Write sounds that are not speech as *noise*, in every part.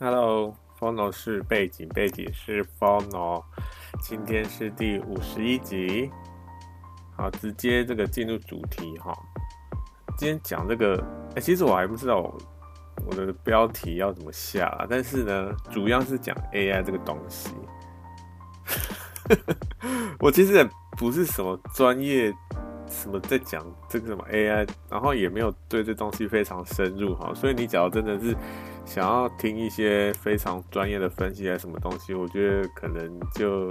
Hello，Fono 是背景，背景是 Fono。今天是第五十一集，好，直接这个进入主题哈。今天讲这个，哎、其实我还不知道我，我的标题要怎么下啊，但是呢，主要是讲 AI 这个东西。*laughs* 我其实也不是什么专业。什么在讲这个什么 AI，然后也没有对这东西非常深入哈，所以你讲的真的是想要听一些非常专业的分析啊什么东西，我觉得可能就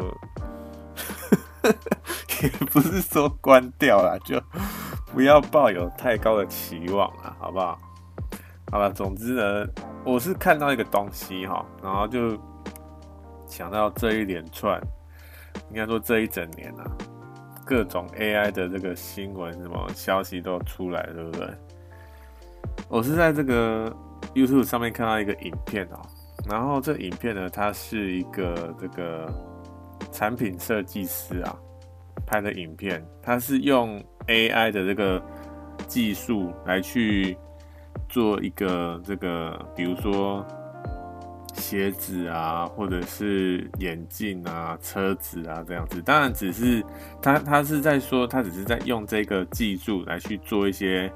*laughs* 也不是说关掉了，就不要抱有太高的期望了，好不好？好了，总之呢，我是看到一个东西哈，然后就想到这一连串，应该说这一整年啊。各种 AI 的这个新闻，什么消息都出来，对不对？我是在这个 YouTube 上面看到一个影片哦，然后这影片呢，它是一个这个产品设计师啊拍的影片，它是用 AI 的这个技术来去做一个这个，比如说。鞋子啊，或者是眼镜啊、车子啊这样子，当然只是他他是在说，他只是在用这个技术来去做一些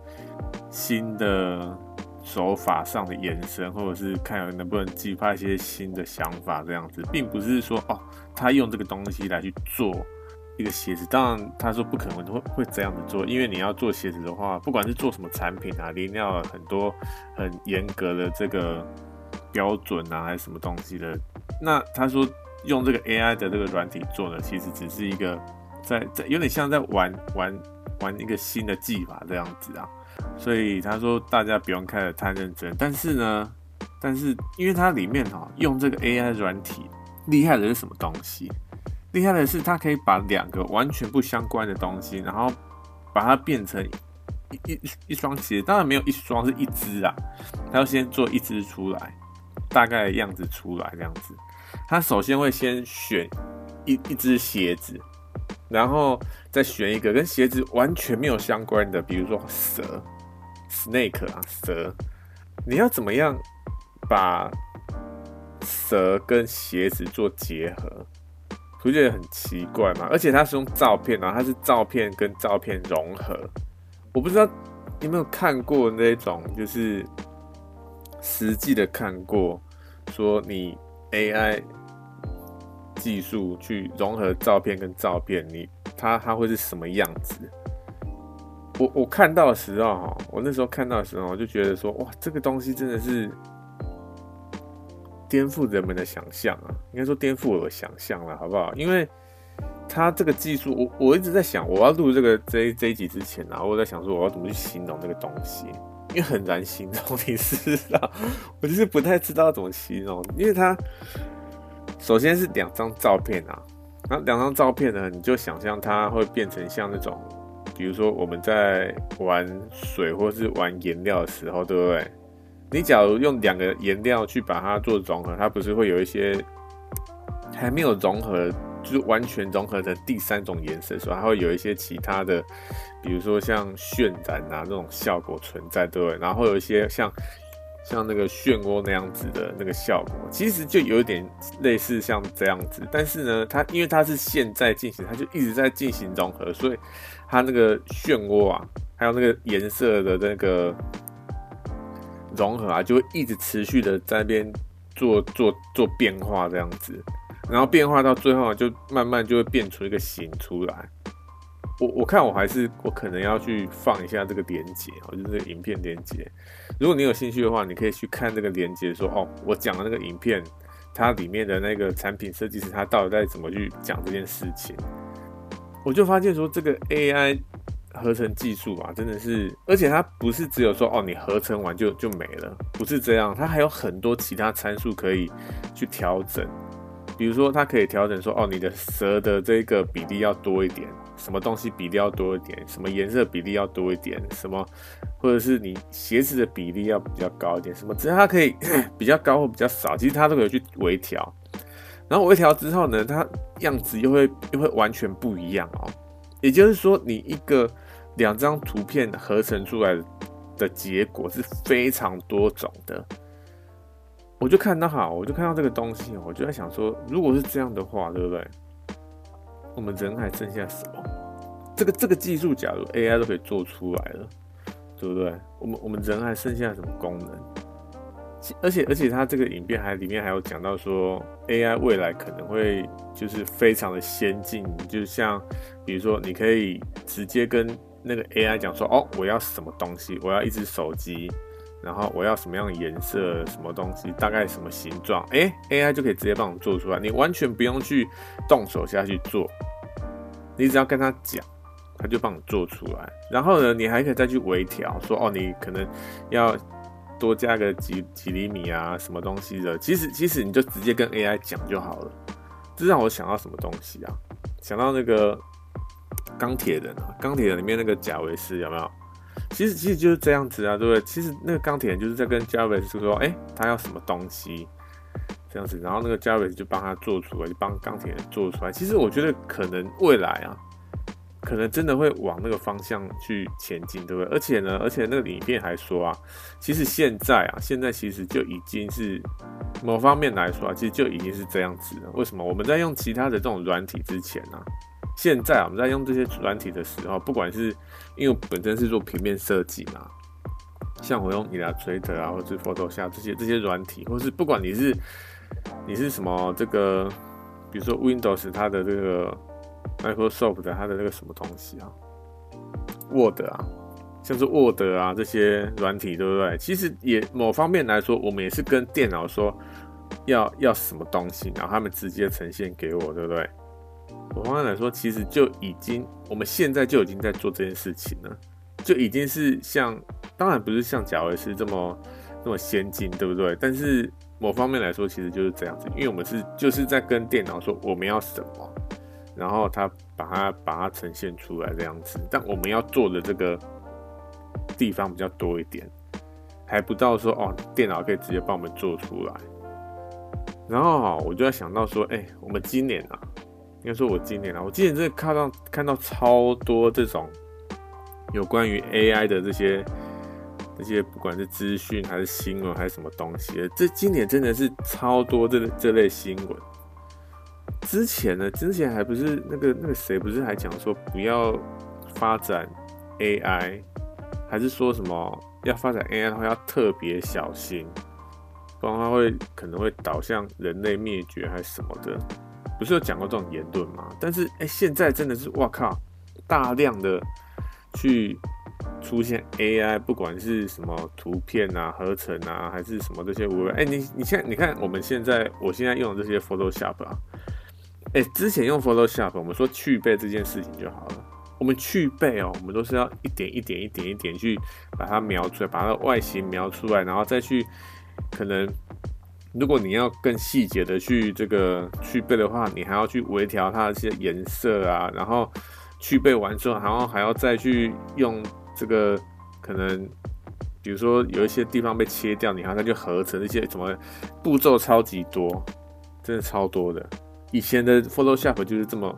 新的手法上的延伸，或者是看能不能激发一些新的想法这样子，并不是说哦，他用这个东西来去做一个鞋子。当然他说不可能会会这样子做，因为你要做鞋子的话，不管是做什么产品啊，一定要很多很严格的这个。标准啊，还是什么东西的？那他说用这个 AI 的这个软体做的，其实只是一个在在有点像在玩玩玩一个新的技法这样子啊。所以他说大家不用看得太认真。但是呢，但是因为它里面哈用这个 AI 软体厉害的是什么东西？厉害的是它可以把两个完全不相关的东西，然后把它变成一一一双鞋。当然没有一双，是一只啊。他要先做一只出来。大概的样子出来这样子，他首先会先选一一只鞋子，然后再选一个跟鞋子完全没有相关的，比如说蛇，snake 啊蛇，你要怎么样把蛇跟鞋子做结合？不觉得很奇怪吗？而且它是用照片啊，它是照片跟照片融合，我不知道你有没有看过那种就是。实际的看过，说你 AI 技术去融合照片跟照片，你它它会是什么样子？我我看到的时候哈，我那时候看到的时候，我就觉得说，哇，这个东西真的是颠覆人们的想象啊！应该说颠覆我的想象了，好不好？因为它这个技术，我我一直在想，我要录这个这这一集之前啊，我在想说，我要怎么去形容这个东西。因为很难形容，你知道，我就是不太知道怎么形容。因为它首先是两张照片啊，那两张照片呢，你就想象它会变成像那种，比如说我们在玩水或是玩颜料的时候，对不对？你假如用两个颜料去把它做融合，它不是会有一些还没有融合。就是完全融合成第三种颜色，所以它会有一些其他的，比如说像渲染啊那种效果存在，对不对？然后会有一些像像那个漩涡那样子的那个效果，其实就有点类似像这样子。但是呢，它因为它是现在进行，它就一直在进行融合，所以它那个漩涡啊，还有那个颜色的那个融合啊，就会一直持续的在那边做做做变化这样子。然后变化到最后，就慢慢就会变出一个形出来。我我看我还是我可能要去放一下这个连接，就是这个影片连接。如果你有兴趣的话，你可以去看这个连接，说哦，我讲的那个影片，它里面的那个产品设计师他到底在怎么去讲这件事情。我就发现说，这个 AI 合成技术啊，真的是，而且它不是只有说哦，你合成完就就没了，不是这样，它还有很多其他参数可以去调整。比如说，它可以调整说，哦，你的蛇的这个比例要多一点，什么东西比例要多一点，什么颜色比例要多一点，什么，或者是你鞋子的比例要比较高一点，什么，只要它可以 *coughs* 比较高或比较少，其实它都可以去微调。然后微调之后呢，它样子又会又会完全不一样哦。也就是说，你一个两张图片合成出来的结果是非常多种的。我就看到哈，我就看到这个东西，我就在想说，如果是这样的话，对不对？我们人还剩下什么？这个这个技术，假如 AI 都可以做出来了，对不对？我们我们人还剩下什么功能？而且而且，它这个影片还里面还有讲到说，AI 未来可能会就是非常的先进，就像比如说，你可以直接跟那个 AI 讲说，哦，我要什么东西，我要一只手机，然后我要什么样的颜色，什么东西，大概什么形状，哎，AI 就可以直接帮你做出来，你完全不用去动手下去做，你只要跟他讲，他就帮你做出来。然后呢，你还可以再去微调，说，哦，你可能要。多加个几几厘米啊，什么东西的？其实其实你就直接跟 AI 讲就好了。这让我想到什么东西啊？想到那个钢铁人啊，钢铁人里面那个贾维斯有没有？其实其实就是这样子啊，对不对？其实那个钢铁人就是在跟贾维斯说，哎、他要什么东西这样子，然后那个贾维斯就帮他做出来，就帮钢铁人做出来。其实我觉得可能未来啊。可能真的会往那个方向去前进，对不对？而且呢，而且那个影片还说啊，其实现在啊，现在其实就已经是某方面来说啊，其实就已经是这样子了。为什么？我们在用其他的这种软体之前呢、现在我们在用这些软体的时候，不管是因为本身是做平面设计嘛，像我用 Illustrator 啊，或是 Photoshop 这些这些软体，或是不管你是你是什么这个，比如说 Windows 它的这个。Microsoft 的它的那个什么东西啊，Word 啊，像是 Word 啊这些软体，对不对？其实也某方面来说，我们也是跟电脑说要要什么东西，然后他们直接呈现给我，对不对？某方面来说，其实就已经我们现在就已经在做这件事情了，就已经是像，当然不是像贾维斯这么那么先进，对不对？但是某方面来说，其实就是这样子，因为我们是就是在跟电脑说我们要什么。然后他把它把它呈现出来这样子，但我们要做的这个地方比较多一点，还不到说哦，电脑可以直接帮我们做出来。然后哈，我就在想到说，哎，我们今年啊，应该说我今年啊，我今年真的看到看到超多这种有关于 AI 的这些这些，不管是资讯还是新闻还是什么东西，这今年真的是超多这这类新闻。之前呢，之前还不是那个那个谁不是还讲说不要发展 AI，还是说什么要发展 AI 的话要特别小心，不然它会可能会导向人类灭绝还是什么的，不是有讲过这种言论吗？但是哎、现在真的是哇靠，大量的去出现 AI，不管是什么图片啊、合成啊，还是什么这些无，哎，你你现在你看我们现在我现在用的这些 Photoshop 啊。哎、之前用 Photoshop，我们说去背这件事情就好了。我们去背哦，我们都是要一点一点、一点一点去把它描出来，把它外形描出来，然后再去可能，如果你要更细节的去这个去背的话，你还要去微调它的一些颜色啊，然后去背完之后，然后还要再去用这个可能，比如说有一些地方被切掉，你还要再去合成一些什么步骤超级多，真的超多的。以前的 Photoshop 就是这么，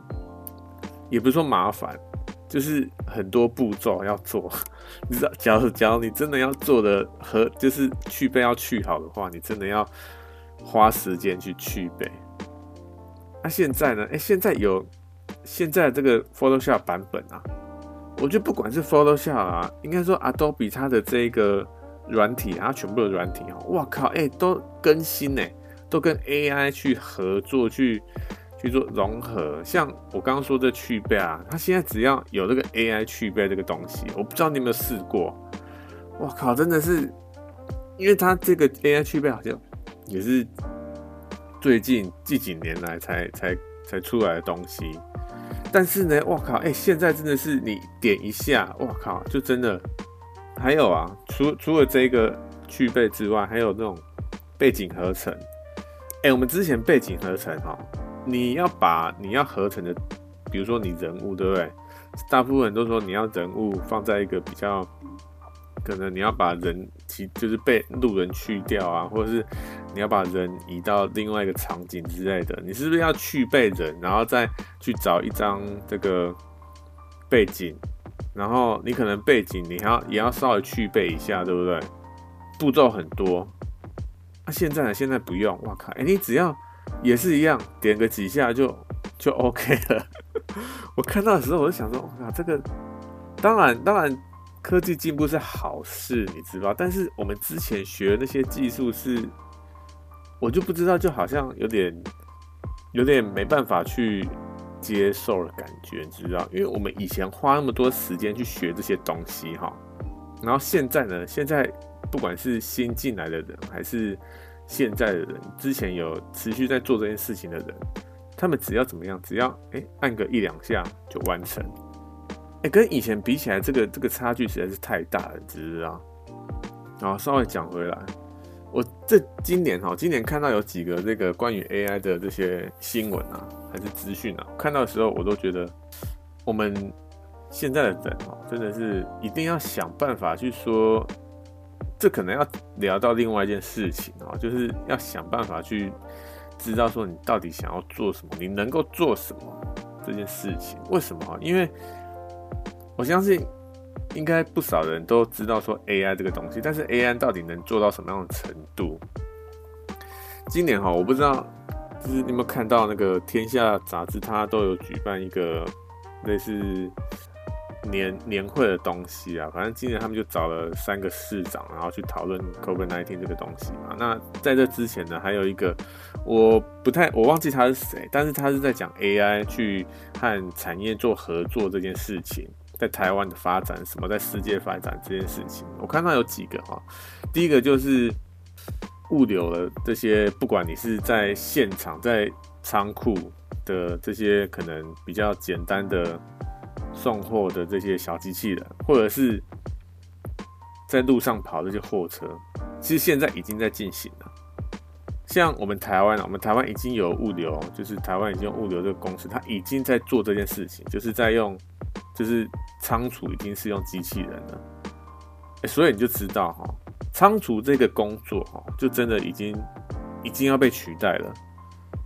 也不是说麻烦，就是很多步骤要做。*laughs* 你知道，假如假如你真的要做的和就是去背要去好的话，你真的要花时间去去背。那、现在呢？哎、现在有现在这个 Photoshop 版本啊，我觉得不管是 Photoshop 啊，应该说 Adobe 它的这个软体，它全部的软体哦，哇靠，哎、都更新呢。都跟 AI 去合作，去去做融合。像我刚刚说的去背啊，它现在只要有这个 AI 去背这个东西，我不知道你有没有试过。我靠，真的是，因为它这个 AI 去背好像也是最近近几年来才才才出来的东西。但是呢，我靠，哎、现在真的是你点一下，我靠，就真的。还有啊，除除了这个去背之外，还有那种背景合成。哎、我们之前背景合成哈，你要把你要合成的，比如说你人物，对不对？大部分人都说你要人物放在一个比较，可能你要把人其就是被路人去掉啊，或者是你要把人移到另外一个场景之类的，你是不是要去背人，然后再去找一张这个背景，然后你可能背景你还要也要稍微去背一下，对不对？步骤很多。现在呢？现在不用，哇靠！哎，你只要也是一样，点个几下就就 OK *laughs* 了。我看到的时候，我就想说，哇，这个当然当然科技进步是好事，你知道？但是我们之前学的那些技术是，我就不知道，就好像有点有点没办法去接受的感觉，你知道？因为我们以前花那么多时间去学这些东西，哈，然后现在呢，现在。不管是新进来的人，还是现在的人，之前有持续在做这件事情的人，他们只要怎么样，只要哎、按个一两下就完成，哎、跟以前比起来，这个这个差距实在是太大了，知道？然后稍微讲回来，我这今年哈，今年看到有几个这个关于 AI 的这些新闻啊，还是资讯啊，看到的时候我都觉得，我们现在的人哦，真的是一定要想办法去说。这可能要聊到另外一件事情哦，就是要想办法去知道说你到底想要做什么，你能够做什么这件事情。为什么？因为我相信应该不少人都知道说 AI 这个东西，但是 AI 到底能做到什么样的程度？今年哈，我不知道，就是你有没有看到那个《天下》杂志，它都有举办一个类似。年年会的东西啊，反正今年他们就找了三个市长，然后去讨论 COVID-19 这个东西嘛。那在这之前呢，还有一个我不太我忘记他是谁，但是他是在讲 AI 去和产业做合作这件事情，在台湾的发展，什么在世界发展这件事情。我看到有几个哈，第一个就是物流的这些，不管你是在现场、在仓库的这些，可能比较简单的。送货的这些小机器人，或者是在路上跑这些货车，其实现在已经在进行了。像我们台湾啊，我们台湾已经有物流，就是台湾已经有物流这个公司，它已经在做这件事情，就是在用，就是仓储已经是用机器人了。欸，所以你就知道哈，仓储这个工作哈，就真的已经已经要被取代了。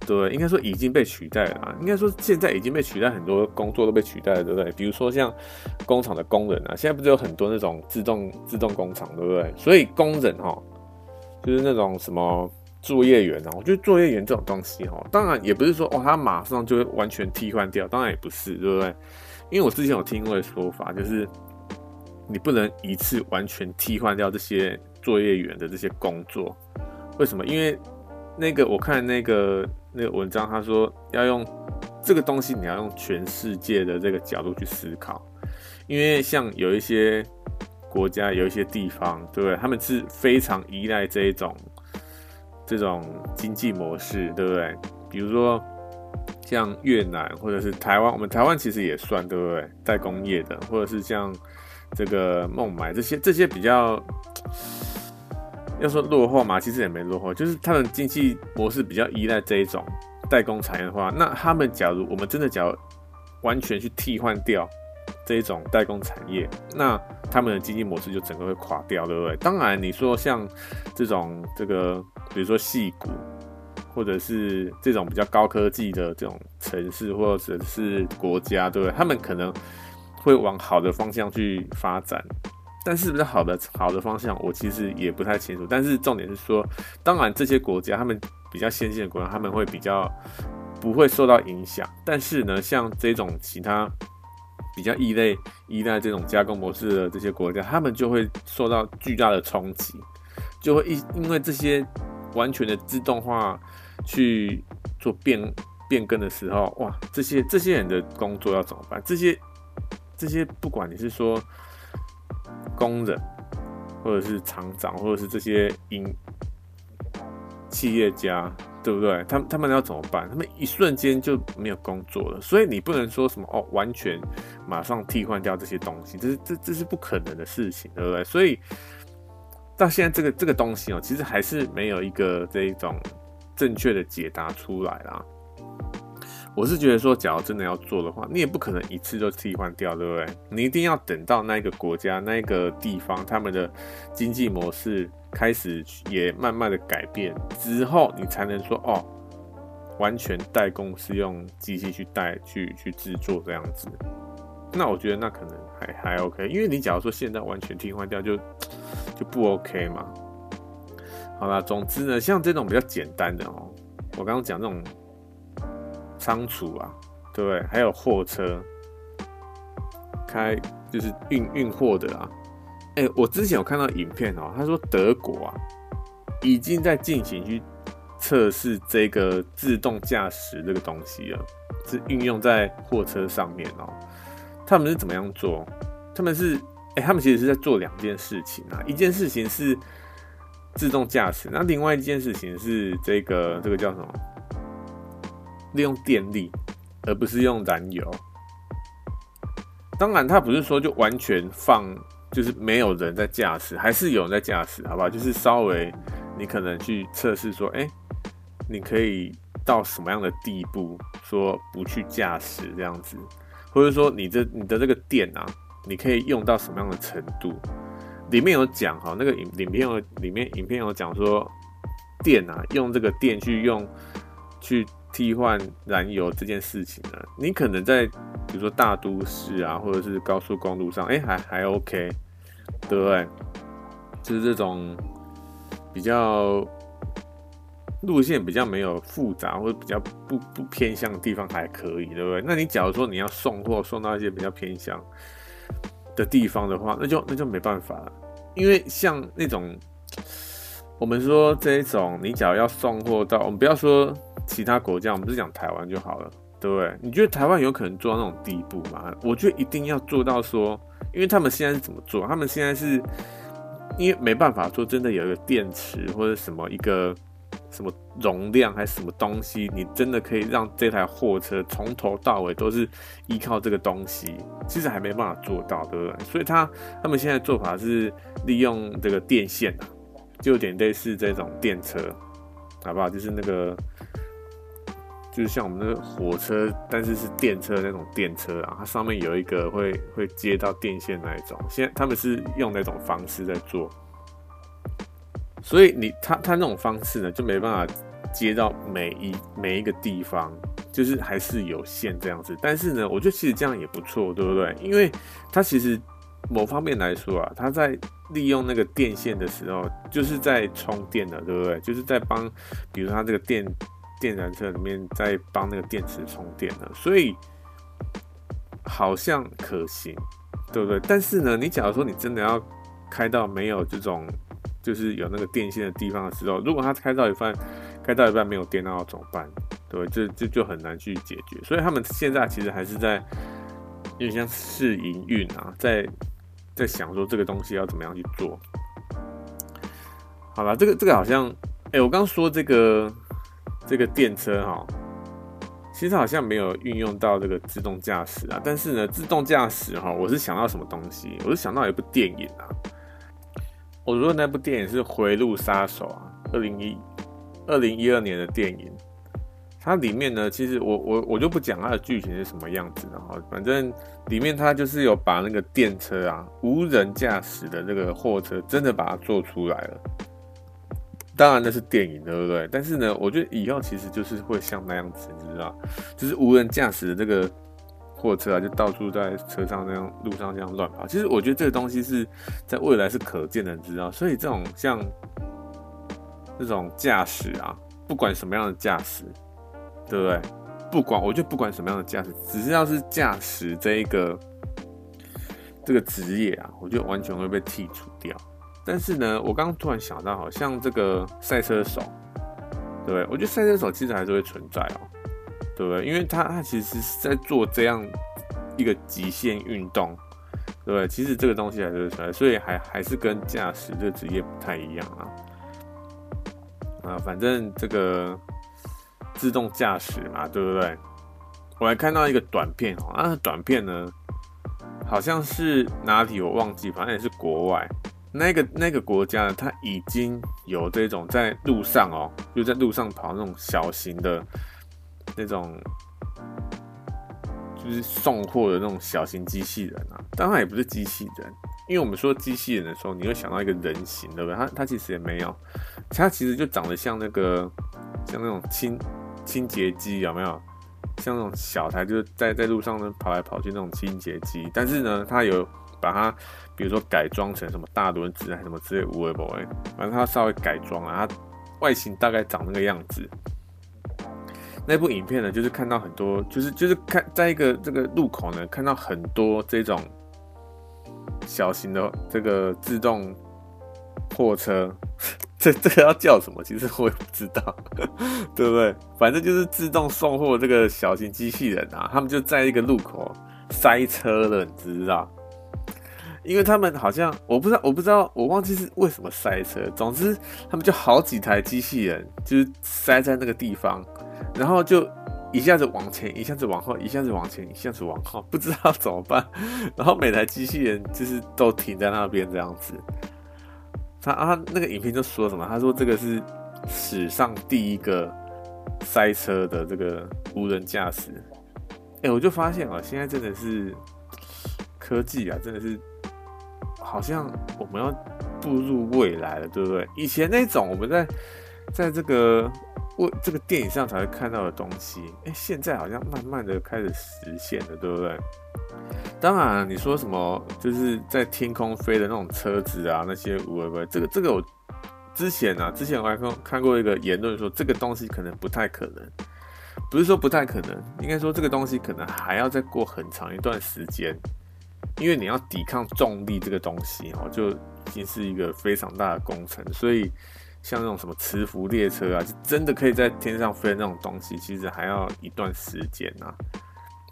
对，应该说已经被取代了啊。应该说现在已经被取代，很多工作都被取代了，对不对？比如说像工厂的工人啊，现在不是有很多那种自动自动工厂，对不对？所以工人哈，就是那种什么作业员啊，我觉得作业员这种东西哈，当然也不是说哦，他马上就会完全替换掉，当然也不是，对不对？因为我之前有听过的说法，就是你不能一次完全替换掉这些作业员的这些工作，为什么？因为那个我看那个。那个文章他说要用这个东西，你要用全世界的这个角度去思考，因为像有一些国家、有一些地方，对不对？他们是非常依赖这一种这种经济模式，对不对？比如说像越南或者是台湾，我们台湾其实也算，对不对？代工业的，或者是像这个孟买这些这些比较。要说落后嘛，其实也没落后，就是他们经济模式比较依赖这一种代工产业的话，那他们假如我们真的假如完全去替换掉这一种代工产业，那他们的经济模式就整个会垮掉，对不对？当然，你说像这种这个，比如说矽谷，或者是这种比较高科技的这种城市或者是国家，对不对？他们可能会往好的方向去发展。但是不是好的好的方向，我其实也不太清楚。但是重点是说，当然这些国家他们比较先进的国家，他们会比较不会受到影响。但是呢，像这种其他比较异类依赖这种加工模式的这些国家，他们就会受到巨大的冲击，就会因因为这些完全的自动化去做变变更的时候，哇，这些这些人的工作要怎么办？这些这些不管你是说。工人，或者是厂长，或者是这些营企业家，对不对？他们他们要怎么办？他们一瞬间就没有工作了。所以你不能说什么哦，完全马上替换掉这些东西，这是这这是不可能的事情，对不对？所以到现在这个这个东西哦，其实还是没有一个这一种正确的解答出来啦。我是觉得说，假如真的要做的话，你也不可能一次就替换掉，对不对？你一定要等到那个国家、那个地方，他们的经济模式开始也慢慢的改变之后，你才能说哦，完全代工是用机器去代去去制作这样子。那我觉得那可能还还 OK，因为你假如说现在完全替换掉就，就不 OK 嘛。好啦，总之呢，像这种比较简单的哦，我刚刚讲这种仓储啊，对不对？还有货车开就是运运货的啊。哎，我之前有看到影片哦，他说德国啊已经在进行去测试这个自动驾驶这个东西了，是运用在货车上面哦。他们是怎么样做？他们是哎，他们其实是在做两件事情啊，一件事情是自动驾驶，那另外一件事情是这个这个叫什么？利用电力，而不是用燃油。当然，他不是说就完全放。就是没有人在驾驶，还是有人在驾驶，好不好？就是稍微你可能去测试说，哎、你可以到什么样的地步，说不去驾驶这样子，或者说你这你的这个电啊，你可以用到什么样的程度？里面有讲哈，那个影影片有里面影片有讲说，电啊，用这个电去用去替换燃油这件事情呢，你可能在比如说大都市啊，或者是高速公路上，哎、还还 OK。对不对？就是这种比较路线比较没有复杂或者比较不不偏向的地方还可以，对不对？那你假如说你要送货送到一些比较偏向的地方的话，那就那就没办法了，因为像那种我们说这一种，你假如要送货到，我们不要说其他国家，我们是讲台湾就好了，对不对？你觉得台湾有可能做到那种地步吗？我觉得一定要做到说。因为他们现在是怎么做？他们现在是因为没办法说真的有一个电池或者什么一个什么容量还是什么东西，你真的可以让这台货车从头到尾都是依靠这个东西，其实还没办法做到，对不对？所以他他们现在做法是利用这个电线啊，就有点类似这种电车，好不好？就是那个。就是像我们那个火车，但是是电车那种电车啊，它上面有一个会会接到电线那一种。现在他们是用那种方式在做，所以你他他那种方式呢，就没办法接到每一每一个地方，就是还是有限这样子。但是呢，我觉得其实这样也不错，对不对？因为它其实某方面来说啊，它在利用那个电线的时候，就是在充电的，对不对？就是在帮，比如它这个电。电燃车里面在帮那个电池充电了，所以好像可行，对不对？但是呢，你假如说你真的要开到没有这种，就是有那个电线的地方的时候，如果它开到一半，开到一半没有电，那要怎么办？对，这这就很难去解决。所以他们现在其实还是在有点像试营运啊，在在想说这个东西要怎么样去做。好了，这个这个好像，哎、我刚说这个。这个电车哈，其实好像没有运用到这个自动驾驶啊。但是呢，自动驾驶哈，我是想到什么东西？我是想到一部电影啊。我说那部电影是《回路杀手》啊，二零一二零一二年的电影。它里面呢，其实我我我就不讲它的剧情是什么样子的哈。反正里面它就是有把那个电车啊，无人驾驶的这个货车，真的把它做出来了。当然那是电影，对不对？但是呢，我觉得以后其实就是会像那样子，你知道，就是无人驾驶的这个货车啊，就到处在车上那样路上这样乱跑。其实我觉得这个东西是在未来是可见的，你知道。所以这种像这种驾驶啊，不管什么样的驾驶，对不对？不管我觉得不管什么样的驾驶，只是要是驾驶这一个这个职业啊，我觉得完全会被剔除掉。但是呢，我刚刚突然想到，好像这个赛车手，对不对？我觉得赛车手其实还是会存在哦，对不对？因为他他其实是在做这样一个极限运动，对不对？其实这个东西还是会存在，所以还还是跟驾驶这个职业不太一样啊。啊，反正这个自动驾驶嘛，对不对？我还看到一个短片哦，那短片呢，好像是哪里我忘记，反正也是国外。那个那个国家呢，它已经有这种在路上哦，就在路上跑那种小型的那种，就是送货的那种小型机器人啊。当然也不是机器人，因为我们说机器人的时候，你会想到一个人形，对不对？它它其实也没有，它其实就长得像那个像那种清清洁机，有没有？像那种小台，就是在在路上呢跑来跑去那种清洁机，但是呢，它有。把它，比如说改装成什么大轮子还是什么之类无为不为，反正它稍微改装啊，它外形大概长那个样子。那部影片呢，就是看到很多，就是就是看在一个这个路口呢，看到很多这种小型的这个自动货车，*laughs* 这这个要叫什么？其实我也不知道，*laughs* 对不对？反正就是自动送货这个小型机器人啊，他们就在一个路口塞车了，你知道？因为他们好像我不知道，我不知道，我忘记是为什么塞车。总之，他们就好几台机器人就是塞在那个地方。然后就一下子往前，一下子往后，一下子往前，一下子往后，不知道怎么办。*laughs* 然后每台机器人就是都停在那边这样子。他啊，那个影片就说什么？他说这个是史上第一个塞车的这个无人驾驶。哎，我就发现啊，现在真的是科技啊，真的是好像我们要步入未来了，对不对？以前那种我们在在这个。我这个电影上才会看到的东西，哎，现在好像慢慢的开始实现了，对不对？当然，你说什么就是在天空飞的那种车子啊，那些不不，这个这个我之前啊，之前我还看看过一个言论说，这个东西可能不太可能，不是说不太可能，应该说这个东西可能还要再过很长一段时间，因为你要抵抗重力这个东西哦，就已经是一个非常大的工程，所以。像那种什么磁浮列车啊，就真的可以在天上飞的那种东西，其实还要一段时间啊。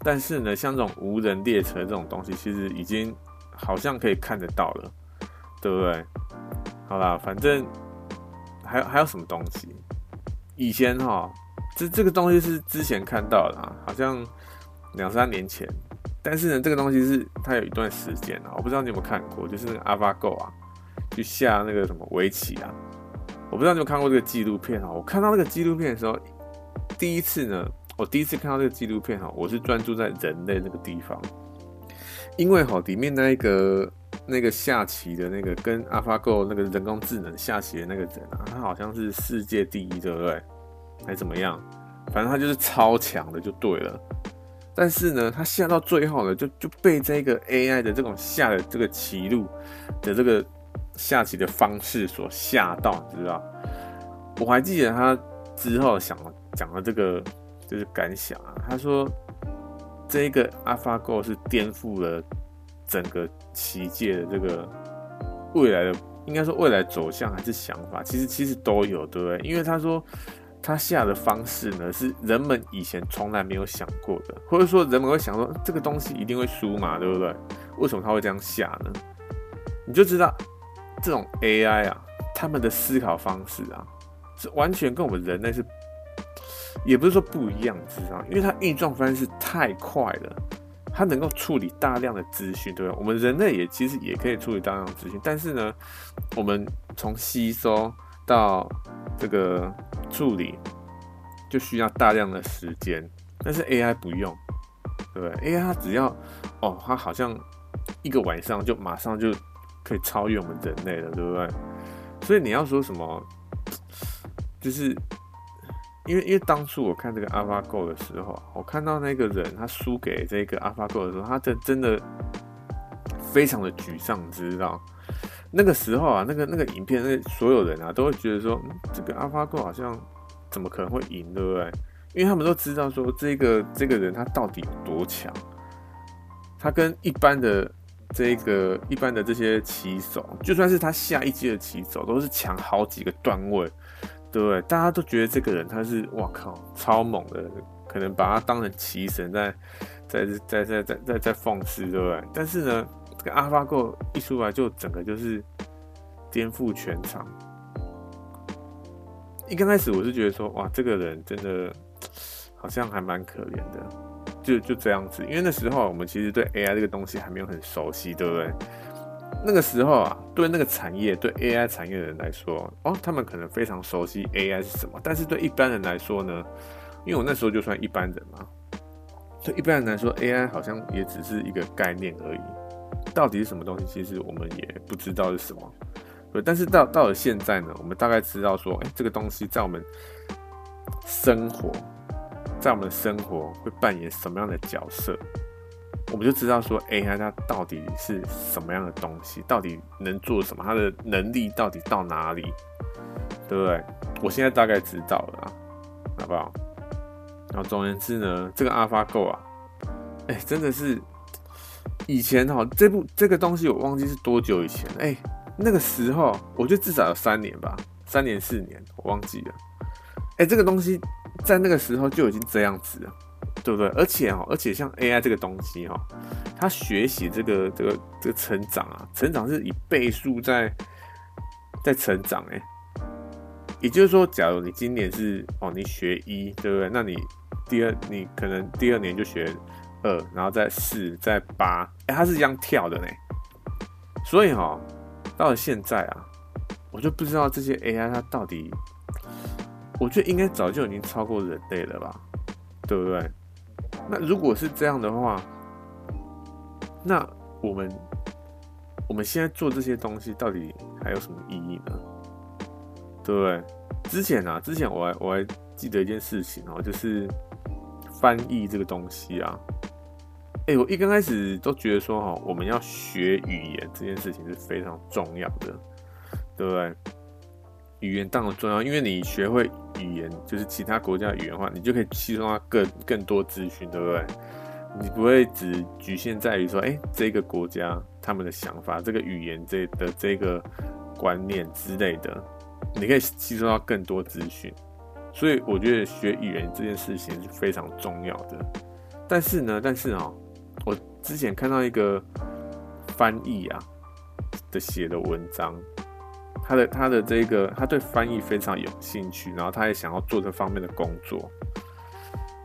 但是呢，像这种无人列车这种东西，其实已经好像可以看得到了，对不对？好啦，反正还有还有什么东西？以前哈，这这个东西是之前看到的啊，好像两三年前。但是呢，这个东西是它有一段时间啊，我不知道你有没有看过，就是那个 AlphaGo 啊，去下那个什么围棋啊。我不知道你有看过这个纪录片啊？我看到那个纪录片的时候，第一次呢，我第一次看到这个纪录片哈，我是专注在人类那个地方，因为哈里面那一个那个下棋的那个跟 AlphaGo 那个人工智能下棋的那个人啊，他好像是世界第一，对不对？还怎么样？反正他就是超强的就对了。但是呢，他下到最后呢，就就被这个 AI 的这种下的这个棋路的这个。下棋的方式所吓到，你知道？我还记得他之后想讲的这个就是感想啊。他说，这个 AlphaGo 是颠覆了整个棋界的这个未来的，应该说未来走向还是想法，其实其实都有，对不对？因为他说他下的方式呢，是人们以前从来没有想过的，或者说人们会想说这个东西一定会输嘛，对不对？为什么他会这样下呢？你就知道。这种 AI 啊，他们的思考方式啊，是完全跟我们人类是，也不是说不一样，知道？因为它运转方式太快了，它能够处理大量的资讯，对吧？我们人类也其实也可以处理大量资讯，但是呢，我们从吸收到这个处理，就需要大量的时间，但是 AI 不用，对不对？AI 它只要，哦，它好像一个晚上就马上就。可以超越我们人类了，对不对？所以你要说什么，就是因为因为当初我看这个 AlphaGo 的时候，我看到那个人他输给这个 AlphaGo 的时候，他真真的非常的沮丧，知道？那个时候啊，那个那个影片，那所有人啊都会觉得说，这个 AlphaGo 好像怎么可能会赢，对不对？因为他们都知道说，这个这个人他到底有多强，他跟一般的。这个一般的这些棋手，就算是他下一届的棋手，都是强好几个段位，对不对？大家都觉得这个人他是哇靠超猛的，可能把他当成棋神在在在在在在在讽刺，对不对？但是呢，这个 AlphaGo 一出来就整个就是颠覆全场。一刚开始我是觉得说哇，这个人真的好像还蛮可怜的。就就这样子，因为那时候我们其实对 AI 这个东西还没有很熟悉，对不对？那个时候啊，对那个产业，对 AI 产业的人来说，哦，他们可能非常熟悉 AI 是什么。但是对一般人来说呢，因为我那时候就算一般人嘛，对一般人来说，AI 好像也只是一个概念而已。到底是什么东西，其实我们也不知道是什么。对，但是到到了现在呢，我们大概知道说，哎，这个东西在我们生活。在我们的生活会扮演什么样的角色？我们就知道说 AI 它到底是什么样的东西，到底能做什么，它的能力到底到哪里，对不对？我现在大概知道了，好不好？然后总而言之呢，这个 AlphaGo 啊，哎，真的是以前哈，这部这个东西我忘记是多久以前，哎，那个时候我觉得至少有三年吧，三年四年，我忘记了。哎，这个东西在那个时候就已经这样子了。对不对？而且哦，而且像 AI 这个东西哈，它学习这个这个这个成长啊，成长是以倍数在在成长哎。也就是说，假如你今年是哦，你学一，对不对？那你第二，你可能第二年就学二，然后再四，再八，哎，它是这样跳的呢。所以哈，到了现在啊，我就不知道这些 AI 它到底，我觉得应该早就已经超过人类了吧，对不对？那如果是这样的话，那我们我们现在做这些东西到底还有什么意义呢？对不对？之前啊，之前我还我还记得一件事情哦，就是翻译这个东西啊。哎，我一刚开始都觉得说哈，我们要学语言这件事情是非常重要的，对不对？语言当然重要，因为你学会。语言就是其他国家语言的话，你就可以吸收到更更多资讯，对不对？你不会只局限在于说，哎、这个国家他们的想法，这个语言这的这个观念之类的，你可以吸收到更多资讯。所以我觉得学语言这件事情是非常重要的。但是呢，但是啊、我之前看到一个翻译啊的写的文章。他的他的这个，他对翻译非常有兴趣，然后他也想要做这方面的工作。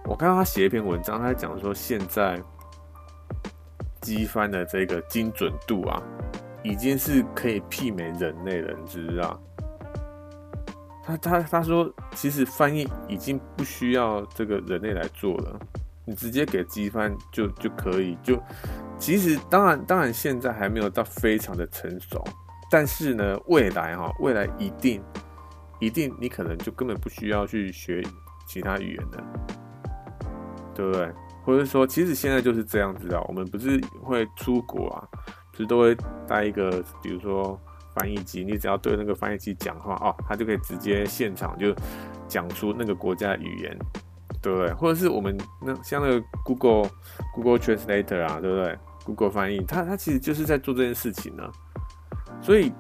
我看到他写一篇文章，他讲说，现在机翻的这个精准度啊，已经是可以媲美人类了，你知不知道？他他他说，其实翻译已经不需要这个人类来做了，你直接给机翻就就可以。就其实当然当然现在还没有到非常的成熟。但是呢，未来哈，未来一定，一定，你可能就根本不需要去学其他语言的，对不对？或者说，其实现在就是这样子啊。我们不是会出国啊，不是都会带一个，比如说翻译机，你只要对那个翻译机讲话哦，他就可以直接现场就讲出那个国家的语言，对不对？或者是我们那像那个 Google Google Translator 啊，对不对？Google 翻译，它它其实就是在做这件事情呢。所以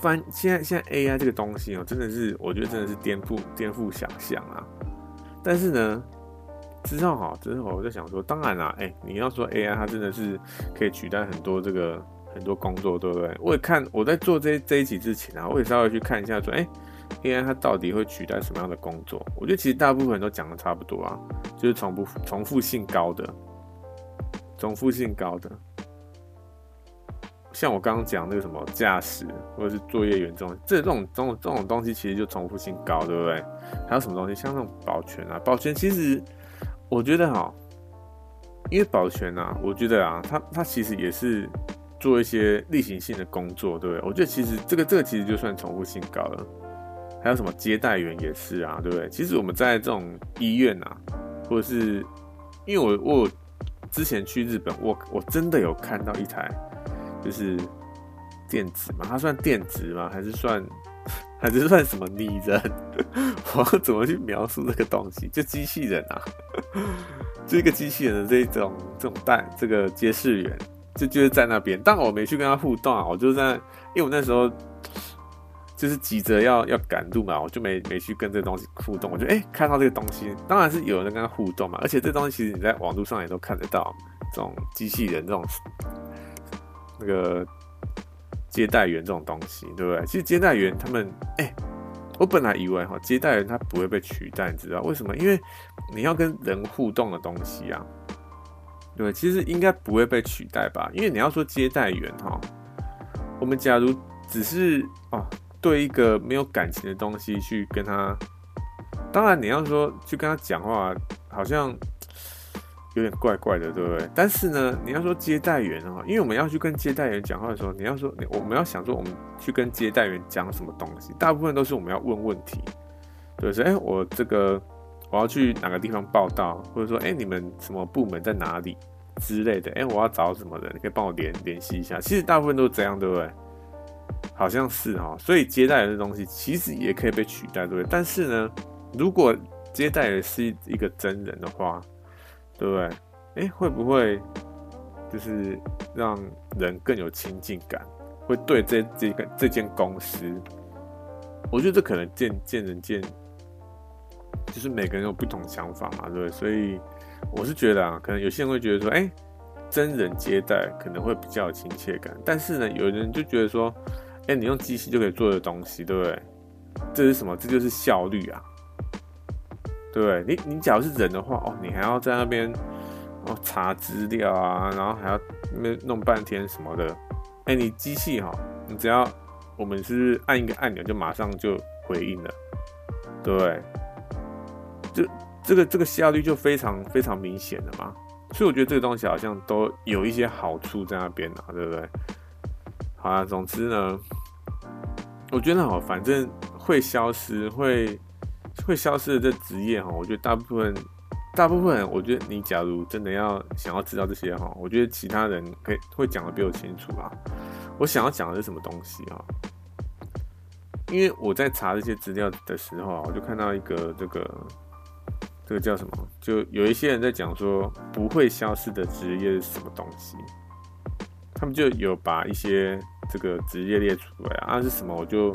翻现在现在 AI 这个东西哦，真的是我觉得真的是颠覆颠覆想象啊！但是呢，之后哈之后我就想说，当然啦，哎，你要说 AI 它真的是可以取代很多这个很多工作，对不对？我也看我在做这这一集之前啊，我也稍微去看一下说，哎，AI 它到底会取代什么样的工作？我觉得其实大部分人都讲的差不多啊，就是重复重复性高的，重复性高的。像我刚刚讲那个什么驾驶或者是作业员这种，这种这种这种东西其实就重复性高，对不对？还有什么东西？像那种保全啊，保全其实我觉得哈，因为保全啊，我觉得啊，它它其实也是做一些例行性的工作，对不对？我觉得其实这个这个其实就算重复性高了。还有什么接待员也是啊，对不对？其实我们在这种医院啊，或者是因为我我之前去日本，我我真的有看到一台。就是电子嘛，它算电子吗？还是算 *laughs* 还是算什么拟人？*laughs* 我要怎么去描述这个东西？就机器人啊，*laughs* 就一个机器人的这种这种带这个接视员，就就是在那边。但我没去跟他互动啊，我就在，因为我那时候就是急着要要赶路嘛，我就没没去跟这东西互动。我就哎、看到这个东西，当然是有人跟他互动嘛，而且这东西其实你在网络上也都看得到，这种机器人这种。那个接待员这种东西，对不对？其实接待员他们，哎、我本来以为哈，接待员他不会被取代，你知道为什么？因为你要跟人互动的东西啊，对，其实应该不会被取代吧？因为你要说接待员哈，我们假如只是哦，对一个没有感情的东西去跟他，当然你要说去跟他讲话，好像。有点怪怪的，对不对？但是呢，你要说接待员哈，因为我们要去跟接待员讲话的时候，你要说，我们要想说，我们去跟接待员讲什么东西，大部分都是我们要问问题，对，是，哎，我这个我要去哪个地方报道，或者说，哎，你们什么部门在哪里？之类的，哎、我要找什么人，你可以帮我联联系一下。其实大部分都是这样，对不对？好像是哈，所以接待人的东西其实也可以被取代，对不对？但是呢，如果接待人是一个真人的话，对不对？哎、欸，会不会就是让人更有亲近感？会对这这个这间公司，我觉得这可能见见仁见，就是每个人有不同想法嘛，对不对？所以我是觉得啊，可能有些人会觉得说，哎、欸，真人接待可能会比较有亲切感，但是呢，有人就觉得说，哎、你用机器就可以做的东西，对不对？这是什么？这就是效率啊，对不对？你你假如是人的话，哦，你还要在那边哦查资料啊，然后还要那弄半天什么的。哎、你机器哈，你只要我们是按一个按钮，就马上就回应了，对对？这这个这个效率就非常非常明显了嘛。所以我觉得这个东西好像都有一些好处在那边呢，对不对？好啊，总之呢，我觉得好，反正会消失，会会消失的这职业哈，我觉得大部分。大部分，我觉得你假如真的要想要知道这些哈，我觉得其他人可以会讲的比我清楚啊。我想要讲的是什么东西啊？因为我在查这些资料的时候啊，我就看到一个这个这个叫什么？就有一些人在讲说不会消失的职业是什么东西？他们就有把一些这个职业列出来啊，是什么？我就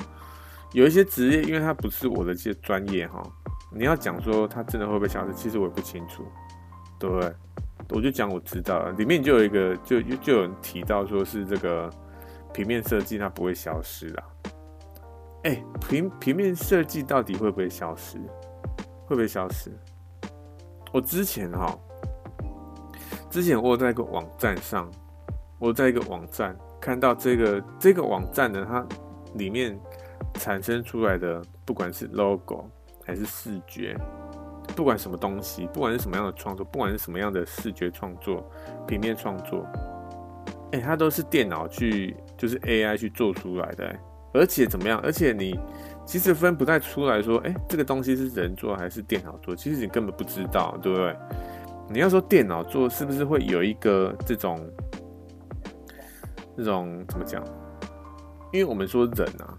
有一些职业，因为它不是我的这些专业哈。你要讲说它真的会不会消失？其实我也不清楚，对不对？我就讲我知道了，里面就有一个，就就有人提到说是这个平面设计它不会消失啦。哎，平平面设计到底会不会消失？会不会消失？我之前哈，之前我在一个网站上，我在一个网站看到这个这个网站呢，它里面产生出来的不管是 logo。还是视觉，不管什么东西，不管是什么样的创作，不管是什么样的视觉创作、平面创作，哎、它都是电脑去，就是 AI 去做出来的、而且怎么样？而且你其实分不太出来说，哎、这个东西是人做还是电脑做？其实你根本不知道，对不对？你要说电脑做，是不是会有一个这种、这种怎么讲？因为我们说人啊。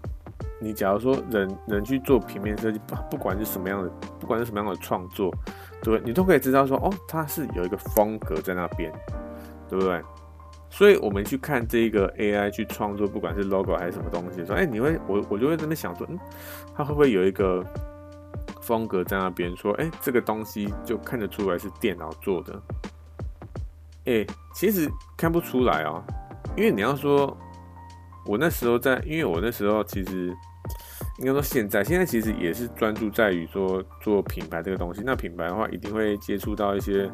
你假如说人人去做平面设计，不不管是什么样的，不管是什么样的创作，对不对？你都可以知道说，哦，它是有一个风格在那边，对不对？所以我们去看这个 AI 去创作，不管是 logo 还是什么东西，说，哎，你会，我我就会在那想说，嗯，它会不会有一个风格在那边？说，哎，这个东西就看得出来是电脑做的，哎，其实看不出来哦，因为你要说，我那时候在，因为我那时候其实。应该说现在，现在其实也是专注在于说做品牌这个东西。那品牌的话，一定会接触到一些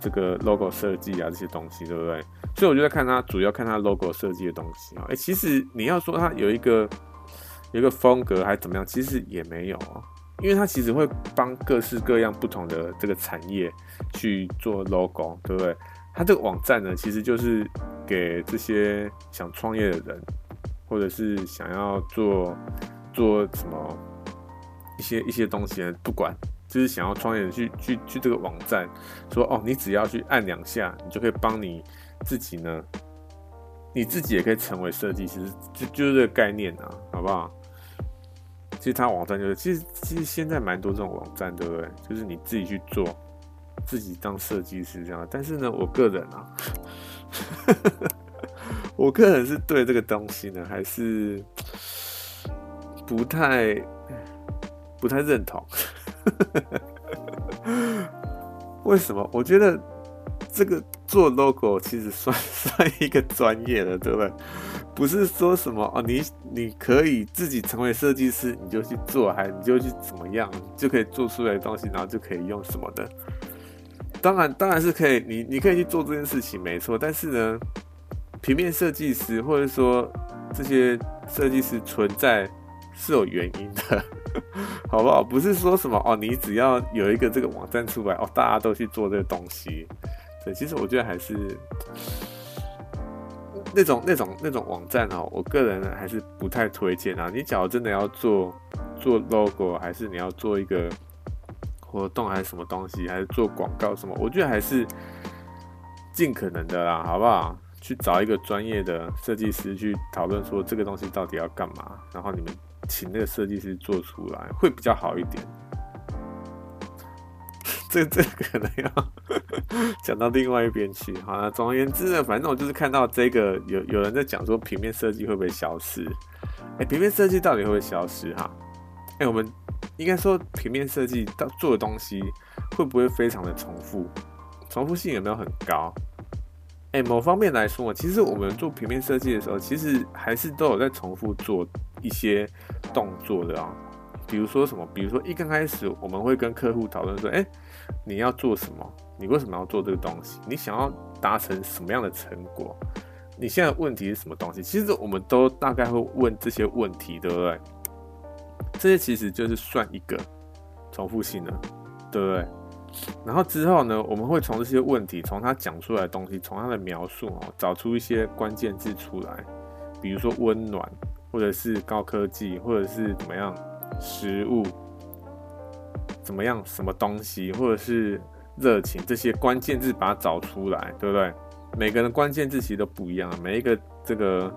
这个 logo 设计啊这些东西，对不对？所以我就在看它，主要看它 logo 设计的东西啊。哎，其实你要说它有一个有一个风格还是怎么样，其实也没有啊，因为它其实会帮各式各样不同的这个产业去做 logo，对不对？它这个网站呢，其实就是给这些想创业的人，或者是想要做。做什么一些一些东西呢？不管就是想要创业的去去去这个网站，说哦，你只要去按两下，你就可以帮你自己呢，你自己也可以成为设计师，就就是这个概念啊，好不好？其实他网站就是，其实其实现在蛮多这种网站，对不对？就是你自己去做，自己当设计师这样。但是呢，我个人啊，*laughs* 我个人是对这个东西呢，还是。不太不太认同，为什么？我觉得这个做 logo 其实算 *laughs* 算一个专业的，对不对？不是说什么哦，你你可以自己成为设计师，你就去做，还你就去怎么样，就可以做出来的东西，然后就可以用什么的。当然，当然是可以，你你可以去做这件事情，没错。但是呢，平面设计师或者说这些设计师存在。是有原因的，*laughs* 好不好？不是说什么哦，你只要有一个这个网站出来哦，大家都去做这个东西。对，其实我觉得还是那种那种那种网站哦，我个人还是不太推荐啊。你假如真的要做做 logo，还是你要做一个活动，还是什么东西，还是做广告什么，我觉得还是尽可能的啦，好不好？去找一个专业的设计师去讨论说这个东西到底要干嘛，然后你们请那个设计师做出来会比较好一点。*laughs* 这这可能要 *laughs* 讲到另外一边去。好了，总而言之呢，反正我就是看到这个有有人在讲说平面设计会不会消失？哎，平面设计到底会不会消失？哈，哎，我们应该说平面设计到做的东西会不会非常的重复？重复性有没有很高？哎，某方面来说，其实我们做平面设计的时候，其实还是都有在重复做一些动作的啊。比如说什么？比如说一刚开始我们会跟客户讨论说，哎，你要做什么？你为什么要做这个东西？你想要达成什么样的成果？你现在问题是什么东西？其实我们都大概会问这些问题，对不对？这些其实就是算一个重复性的，对不对？然后之后呢，我们会从这些问题，从他讲出来的东西，从他的描述哦，找出一些关键字出来，比如说温暖，或者是高科技，或者是怎么样，食物，怎么样，什么东西，或者是热情，这些关键字把它找出来，对不对？每个人的关键字其实都不一样，每一个这个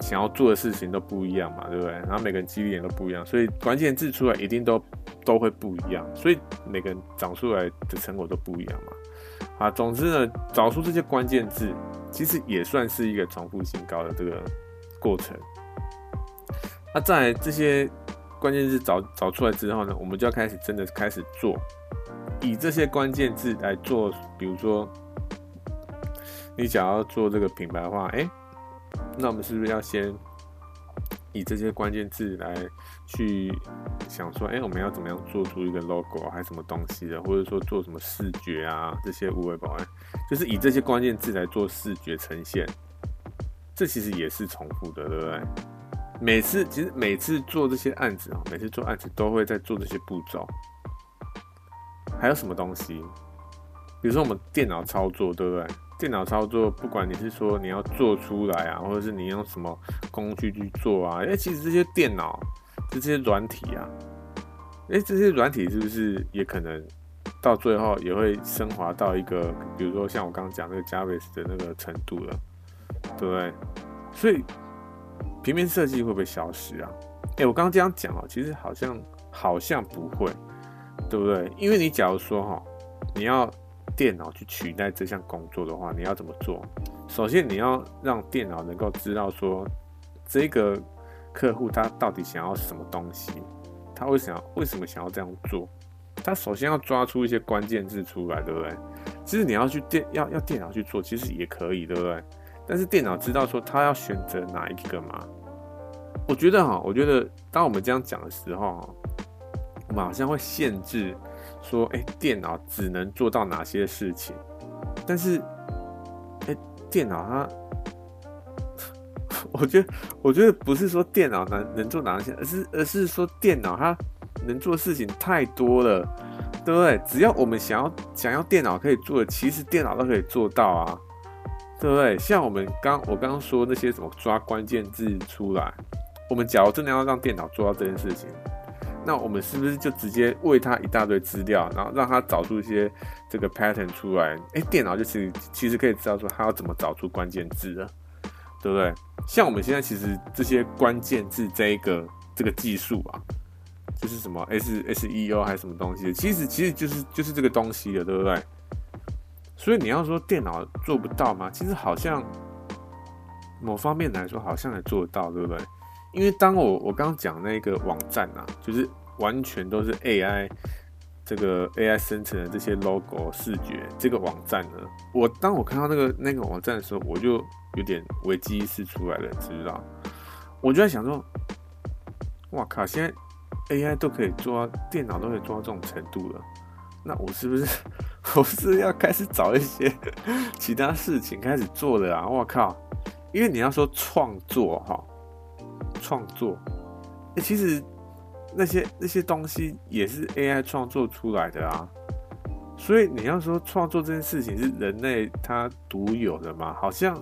想要做的事情都不一样嘛，对不对？然后每个人记忆点都不一样，所以关键字出来一定都。都会不一样，所以每个人长出来的成果都不一样嘛。啊，总之呢，找出这些关键字，其实也算是一个重复性高的这个过程。那在这些关键字找找出来之后呢，我们就要开始真的开始做，以这些关键字来做，比如说你想要做这个品牌化，哎，那我们是不是要先？以这些关键字来去想说，哎、我们要怎么样做出一个 logo 还是什么东西的，或者说做什么视觉啊，这些无为保安，就是以这些关键字来做视觉呈现，这其实也是重复的，对不对？每次其实每次做这些案子啊，每次做案子都会在做这些步骤。还有什么东西？比如说我们电脑操作，对不对？电脑操作，不管你是说你要做出来啊，或者是你用什么工具去做啊，哎，其实这些电脑，这些软体啊，哎，这些软体是不是也可能到最后也会升华到一个，比如说像我刚刚讲那个 Jarvis 的那个程度了，对不对？所以平面设计会不会消失啊？哎，我刚刚这样讲哦，其实好像好像不会，对不对？因为你假如说哈，你要。电脑去取代这项工作的话，你要怎么做？首先，你要让电脑能够知道说，这个客户他到底想要什么东西，他为什要为什么想要这样做？他首先要抓出一些关键字出来，对不对？其实你要去电要要电脑去做，其实也可以，对不对？但是电脑知道说他要选择哪一个吗？我觉得哈，我觉得当我们这样讲的时候，我们好像会限制。说，哎，电脑只能做到哪些事情？但是，哎，电脑它，*laughs* 我觉得，我觉得不是说电脑能能做哪些，而是而是说电脑它能做的事情太多了，对不对？只要我们想要想要电脑可以做的，其实电脑都可以做到啊，对不对？像我们刚我刚刚说那些什么抓关键字出来，我们假如真的要让电脑做到这件事情。那我们是不是就直接喂他一大堆资料，然后让他找出一些这个 pattern 出来？哎，电脑就其实其实可以知道说他要怎么找出关键字了，对不对？像我们现在其实这些关键字这一个这个技术啊，就是什么 S SEO 还是什么东西，其实其实就是就是这个东西的，对不对？所以你要说电脑做不到吗？其实好像某方面来说好像也做得到，对不对？因为当我我刚刚讲那个网站啊，就是完全都是 AI 这个 AI 生成的这些 logo 视觉这个网站呢，我当我看到那个那个网站的时候，我就有点危机意识出来了，知不知道？我就在想说，哇靠，现在 AI 都可以做到，电脑都可以做到这种程度了，那我是不是我是要开始找一些 *laughs* 其他事情开始做的啊？我靠，因为你要说创作哈。创作，欸，其实那些那些东西也是 AI 创作出来的啊，所以你要说创作这件事情是人类他独有的吗？好像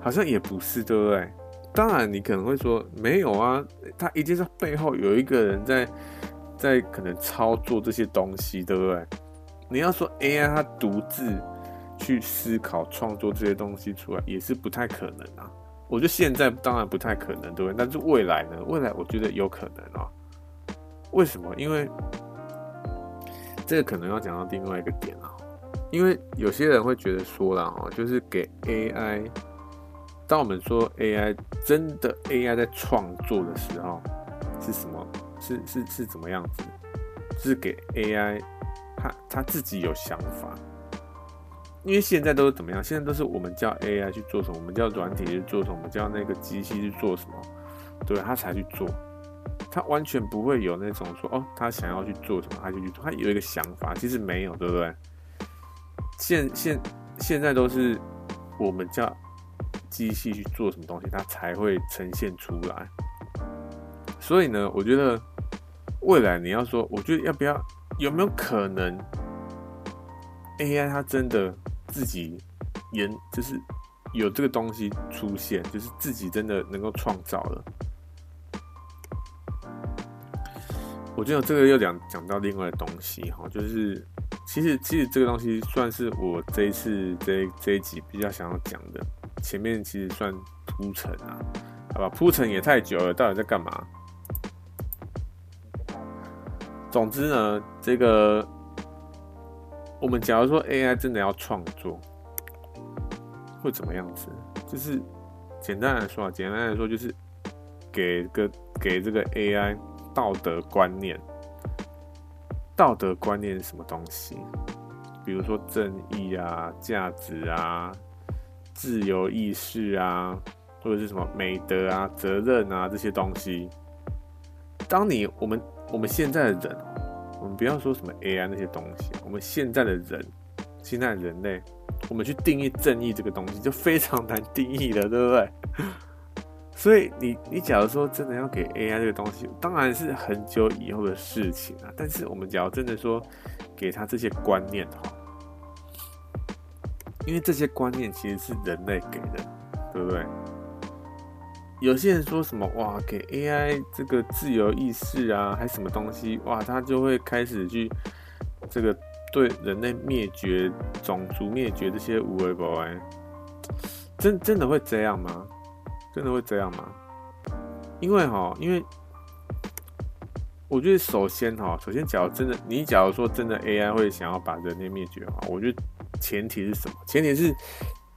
好像也不是，对不对？当然，你可能会说没有啊，他一定是背后有一个人在在可能操作这些东西，对不对？你要说 AI 它独自去思考创作这些东西出来，也是不太可能啊。我觉得现在当然不太可能，对不对？但是未来呢？未来我觉得有可能啊。为什么？因为这个可能要讲到另外一个点啊。因为有些人会觉得说了哈，就是给 AI，当我们说 AI 真的 AI 在创作的时候，是什么？是是是怎么样子？是给 AI，他他自己有想法。因为现在都是怎么样？现在都是我们叫 AI 去做什么，我们叫软体去做什么，我们叫那个机器去做什么，对，他才去做。他完全不会有那种说哦，他想要去做什么，他就去做。他有一个想法，其实没有，对不对？现现现在都是我们叫机器去做什么东西，它才会呈现出来。所以呢，我觉得未来你要说，我觉得要不要有没有可能 AI 它真的自己研，就是有这个东西出现，就是自己真的能够创造了。我觉得这个又讲讲到另外的东西哈，就是。其实，其实这个东西算是我这一次这这一集比较想要讲的。前面其实算铺陈啊，好吧，铺陈也太久了，到底在干嘛？总之呢，这个我们假如说 AI 真的要创作，会怎么样子？就是简单来说啊，简单来说就是给个给这个 AI 道德观念。道德观念是什么东西？比如说正义啊、价值啊、自由意识啊，或者是什么美德啊、责任啊这些东西。当你我们我们现在的人，我们不要说什么 AI 那些东西，我们现在的人，现在人类，我们去定义正义这个东西就非常难定义了，对不对？所以你你假如说真的要给 AI 这个东西，当然是很久以后的事情啊。但是我们假如真的说给他这些观念哈，因为这些观念其实是人类给的，对不对？有些人说什么哇，给 AI 这个自由意识啊，还什么东西哇，他就会开始去这个对人类灭绝、种族灭绝这些无为不为，真真的会这样吗？真的会这样吗？因为哈，因为我觉得首先哈，首先假如真的，你假如说真的 AI 会想要把人类灭绝的话，我觉得前提是什么？前提是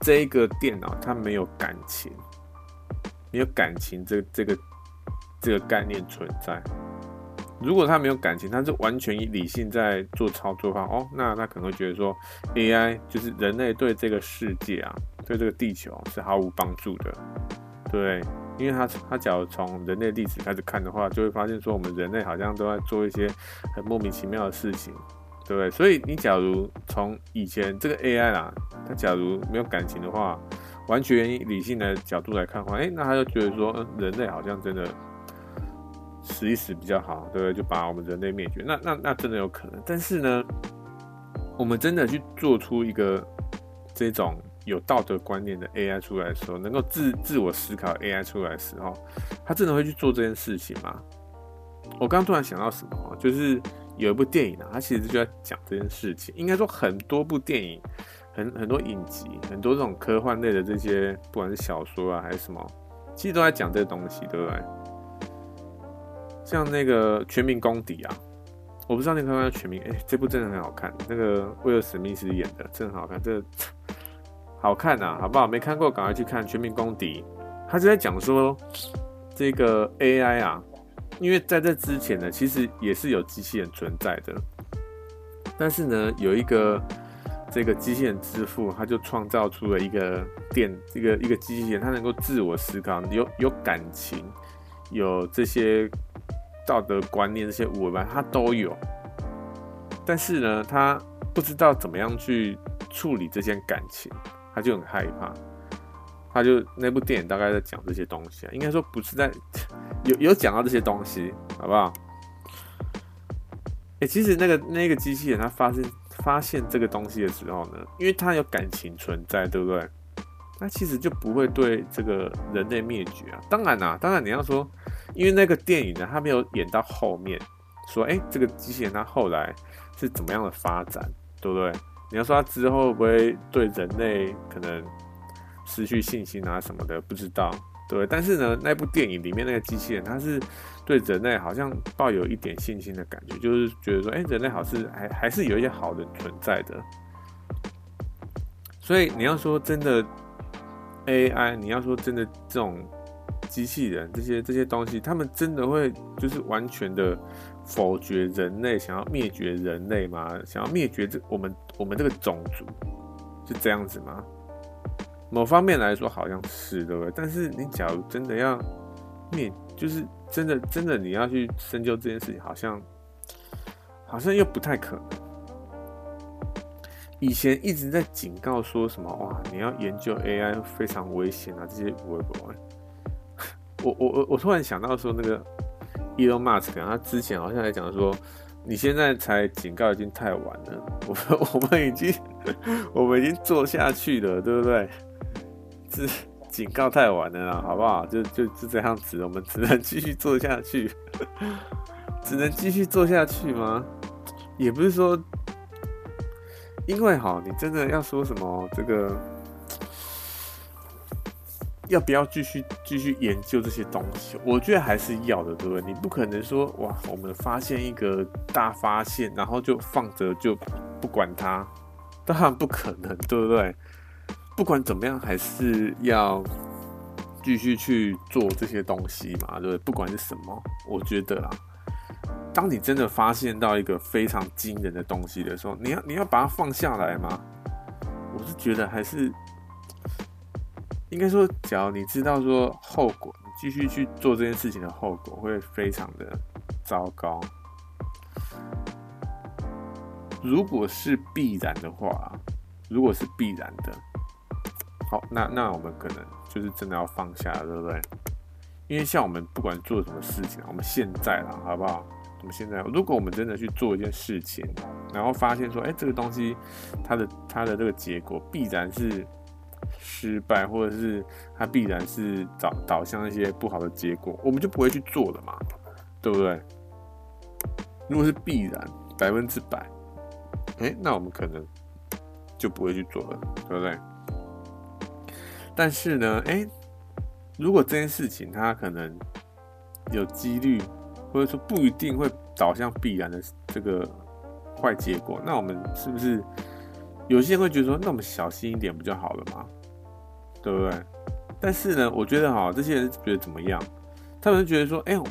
这一个电脑它没有感情，没有感情这这个这个概念存在。如果他没有感情，他是完全以理性在做操作的话，哦，那他可能会觉得说 AI 就是人类对这个世界啊，对这个地球是毫无帮助的。对，因为他他假如从人类历史开始看的话，就会发现说我们人类好像都在做一些很莫名其妙的事情，对不对？所以你假如从以前这个 AI 啦，它假如没有感情的话，完全理性的角度来看的话，哎，那他就觉得说，嗯，人类好像真的死一死比较好，对不对？就把我们人类灭绝，那那那真的有可能。但是呢，我们真的去做出一个这种。有道德观念的 AI 出来的时候，能够自自我思考 AI 出来的时候，他真的会去做这件事情吗？我刚刚突然想到什么，就是有一部电影啊，它其实就在讲这件事情。应该说很多部电影，很很多影集，很多这种科幻类的这些，不管是小说啊还是什么，其实都在讲这个东西，对不对？像那个《全民公敌》啊，我不知道你看没看《全民》？哎，这部真的很好看，那个威尔史密斯演的，真的很好看，这个。好看呐、啊，好不好？没看过，赶快去看《全民公敌》。他是在讲说，这个 AI 啊，因为在这之前呢，其实也是有机器人存在的。但是呢，有一个这个机器人之父，他就创造出了一个电，一个一个机器人，它能够自我思考，有有感情，有这些道德观念，这些五官，它都有。但是呢，他不知道怎么样去处理这些感情。他就很害怕，他就那部电影大概在讲这些东西啊，应该说不是在 *laughs* 有有讲到这些东西，好不好？哎、其实那个那个机器人，它发现发现这个东西的时候呢，因为他有感情存在，对不对？那其实就不会对这个人类灭绝啊。当然啦、当然你要说，因为那个电影呢，他没有演到后面，说哎、欸，这个机器人它后来是怎么样的发展，对不对？你要说他之后会不会对人类可能失去信心啊什么的，不知道，对。但是呢，那部电影里面那个机器人，他是对人类好像抱有一点信心的感觉，就是觉得说，哎，人类好是还还是有一些好的存在的。所以你要说真的 AI，你要说真的这种机器人这些这些东西，他们真的会就是完全的。否决人类想要灭绝人类吗？想要灭绝这我们我们这个种族是这样子吗？某方面来说好像是，对不对？但是你假如真的要灭，就是真的真的你要去深究这件事情，好像好像又不太可能。以前一直在警告说什么哇，你要研究 AI 非常危险啊，这些会不会？我我我我突然想到说那个。Elon Musk 他之前好像还讲说，你现在才警告已经太晚了，*laughs* 我们我们已经我们已经做下去了，对不对？是警告太晚了啦，好不好？就就就这样子，我们只能继续做下去，*laughs* 只能继续做下去吗？也不是说，因为哈，你真的要说什么这个。要不要继续继续研究这些东西？我觉得还是要的，对不对？你不可能说哇，我们发现一个大发现，然后就放着就不管它，当然不可能，对不对？不管怎么样，还是要继续去做这些东西嘛，对不对？不管是什么，我觉得啊，当你真的发现到一个非常惊人的东西的时候，你要你要把它放下来吗？我是觉得还是。应该说，只要你知道说后果，你继续去做这件事情的后果会非常的糟糕。如果是必然的话，如果是必然的，好，那那我们可能就是真的要放下，对不对？因为像我们不管做什么事情，我们现在啦，好不好？我们现在，如果我们真的去做一件事情，然后发现说，哎，这个东西它的它的这个结果必然是。失败，或者是它必然是导导向一些不好的结果，我们就不会去做了嘛，对不对？如果是必然百分之百，哎，那我们可能就不会去做了，对不对？但是呢，哎，如果这件事情它可能有几率，或者说不一定会导向必然的这个坏结果，那我们是不是有些人会觉得说，那我们小心一点不就好了吗？对不对？但是呢，我觉得哈，这些人觉得怎么样？他们觉得说，哎呦，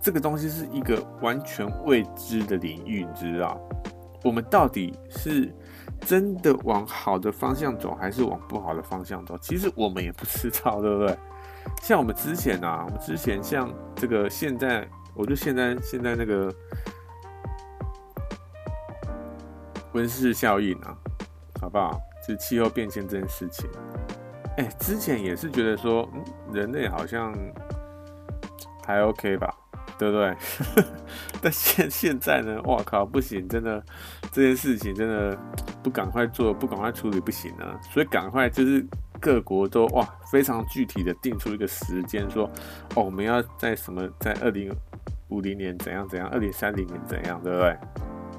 这个东西是一个完全未知的领域，你知道？我们到底是真的往好的方向走，还是往不好的方向走？其实我们也不知道，对不对？像我们之前啊，我们之前像这个现在，我就现在现在那个温室效应啊，好不好？就是气候变迁这件事情。哎、之前也是觉得说，嗯，人类好像还 OK 吧，对不对？但现 *laughs* 现在呢，哇靠，不行，真的这件事情真的不赶快做，不赶快处理不行啊！所以赶快就是各国都哇非常具体的定出一个时间，说哦，我们要在什么在二零五零年怎样怎样，二零三零年怎样，对不对？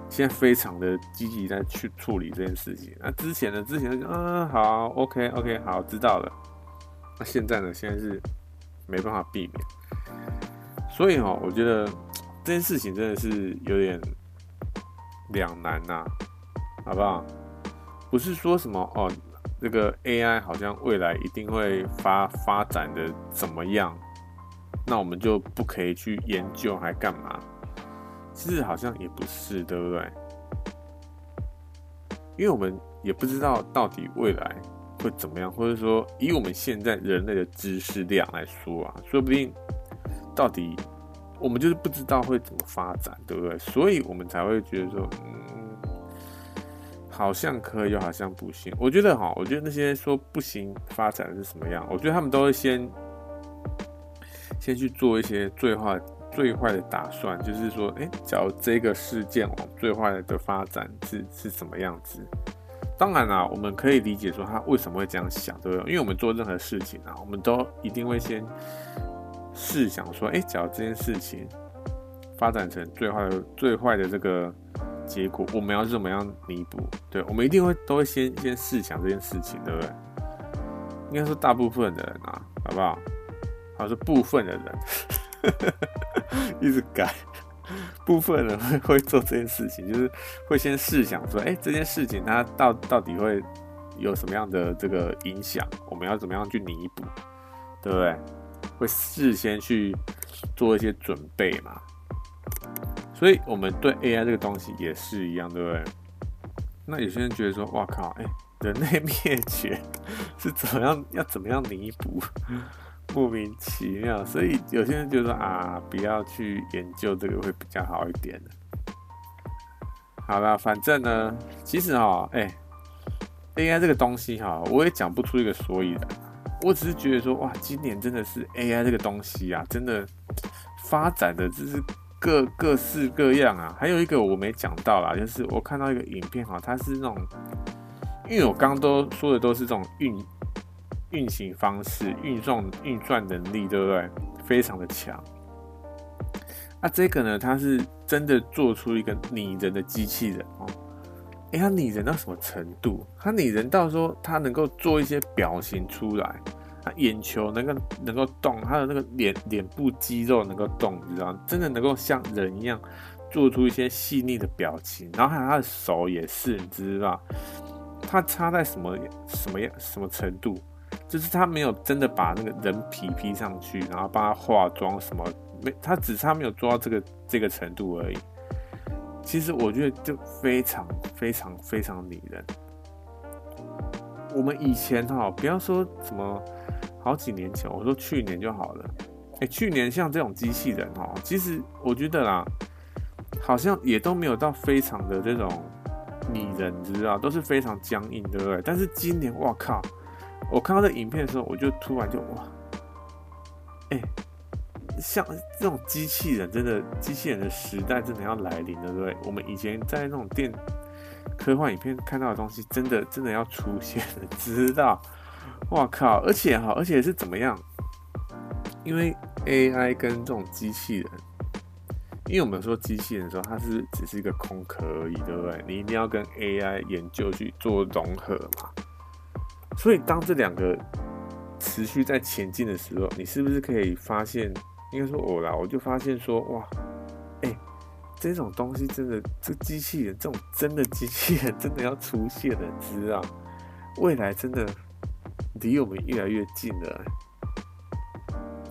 现在非常的积极在去处理这件事情。那之前呢？之前就嗯，好，OK OK，好，知道了。那现在呢？现在是没办法避免。所以哈，我觉得这件事情真的是有点两难呐，好不好？不是说什么哦，这个 AI 好像未来一定会发发展的怎么样，那我们就不可以去研究还干嘛？其实好像也不是，对不对？因为我们也不知道到底未来会怎么样，或者说以我们现在人类的知识量来说啊，说不定到底我们就是不知道会怎么发展，对不对？所以我们才会觉得说，嗯，好像可以，又好像不行。我觉得哈，我觉得那些说不行发展是什么样？我觉得他们都会先先去做一些最坏。最坏的打算就是说，哎，假如这个事件往最坏的发展是是什么样子？当然啦，我们可以理解说他为什么会这样想，对不对？因为我们做任何事情啊，我们都一定会先试想说，哎，假如这件事情发展成最坏最坏的这个结果，我们要怎么样弥补？对，我们一定会都会先先试想这件事情，对不对？应该说大部分的人啊，好不好？好是部分的人，*laughs* 一直改，部分人会会做这件事情，就是会先试想说，哎、这件事情它到到底会有什么样的这个影响？我们要怎么样去弥补？对不对？会事先去做一些准备嘛？所以，我们对 AI 这个东西也是一样，对不对？那有些人觉得说，哇靠，哎、人类灭绝是怎么样？要怎么样弥补？莫名其妙。所以有些人就说啊，不要去研究这个会比较好一点。好了，反正呢，其实哈，哎、，AI 这个东西哈，我也讲不出一个所以然。我只是觉得说，哇，今年真的是 AI 这个东西啊，真的发展的就是。各各式各样啊，还有一个我没讲到啦，就是我看到一个影片哈，它是那种，因为我刚刚都说的都是这种运运行方式、运算运算能力，对不对？非常的强。那这个呢，它是真的做出一个拟人的机器人哦。哎，他拟人到什么程度？他拟人到说他能够做一些表情出来。他眼球能够能够动，他的那个脸脸部肌肉能够动，你知道？真的能够像人一样做出一些细腻的表情，然后还有他的手也是，你知道？他差在什么什么样什么程度？就是他没有真的把那个人皮披上去，然后帮他化妆什么，没，他只差没有做到这个这个程度而已。其实我觉得就非常非常非常拟人。我们以前哈，不要说什么。好几年前，我说去年就好了。哎、去年像这种机器人哈，其实我觉得啦，好像也都没有到非常的这种拟人，你知道，都是非常僵硬，对不对？但是今年，我靠！我看到这影片的时候，我就突然就哇，哎、像这种机器人，真的机器人的时代真的要来临了，对不对？我们以前在那种电科幻影片看到的东西，真的真的要出现了，*laughs* 知道？哇靠！而且哈，而且是怎么样？因为 AI 跟这种机器人，因为我们说机器人的时候，它是只是一个空壳而已，对不对？你一定要跟 AI 研究去做融合嘛。所以当这两个持续在前进的时候，你是不是可以发现？应该说我啦，我就发现说，哇，哎、这种东西真的，这机器人这种真的机器人真的要出现了，知道？未来真的。离我们越来越近了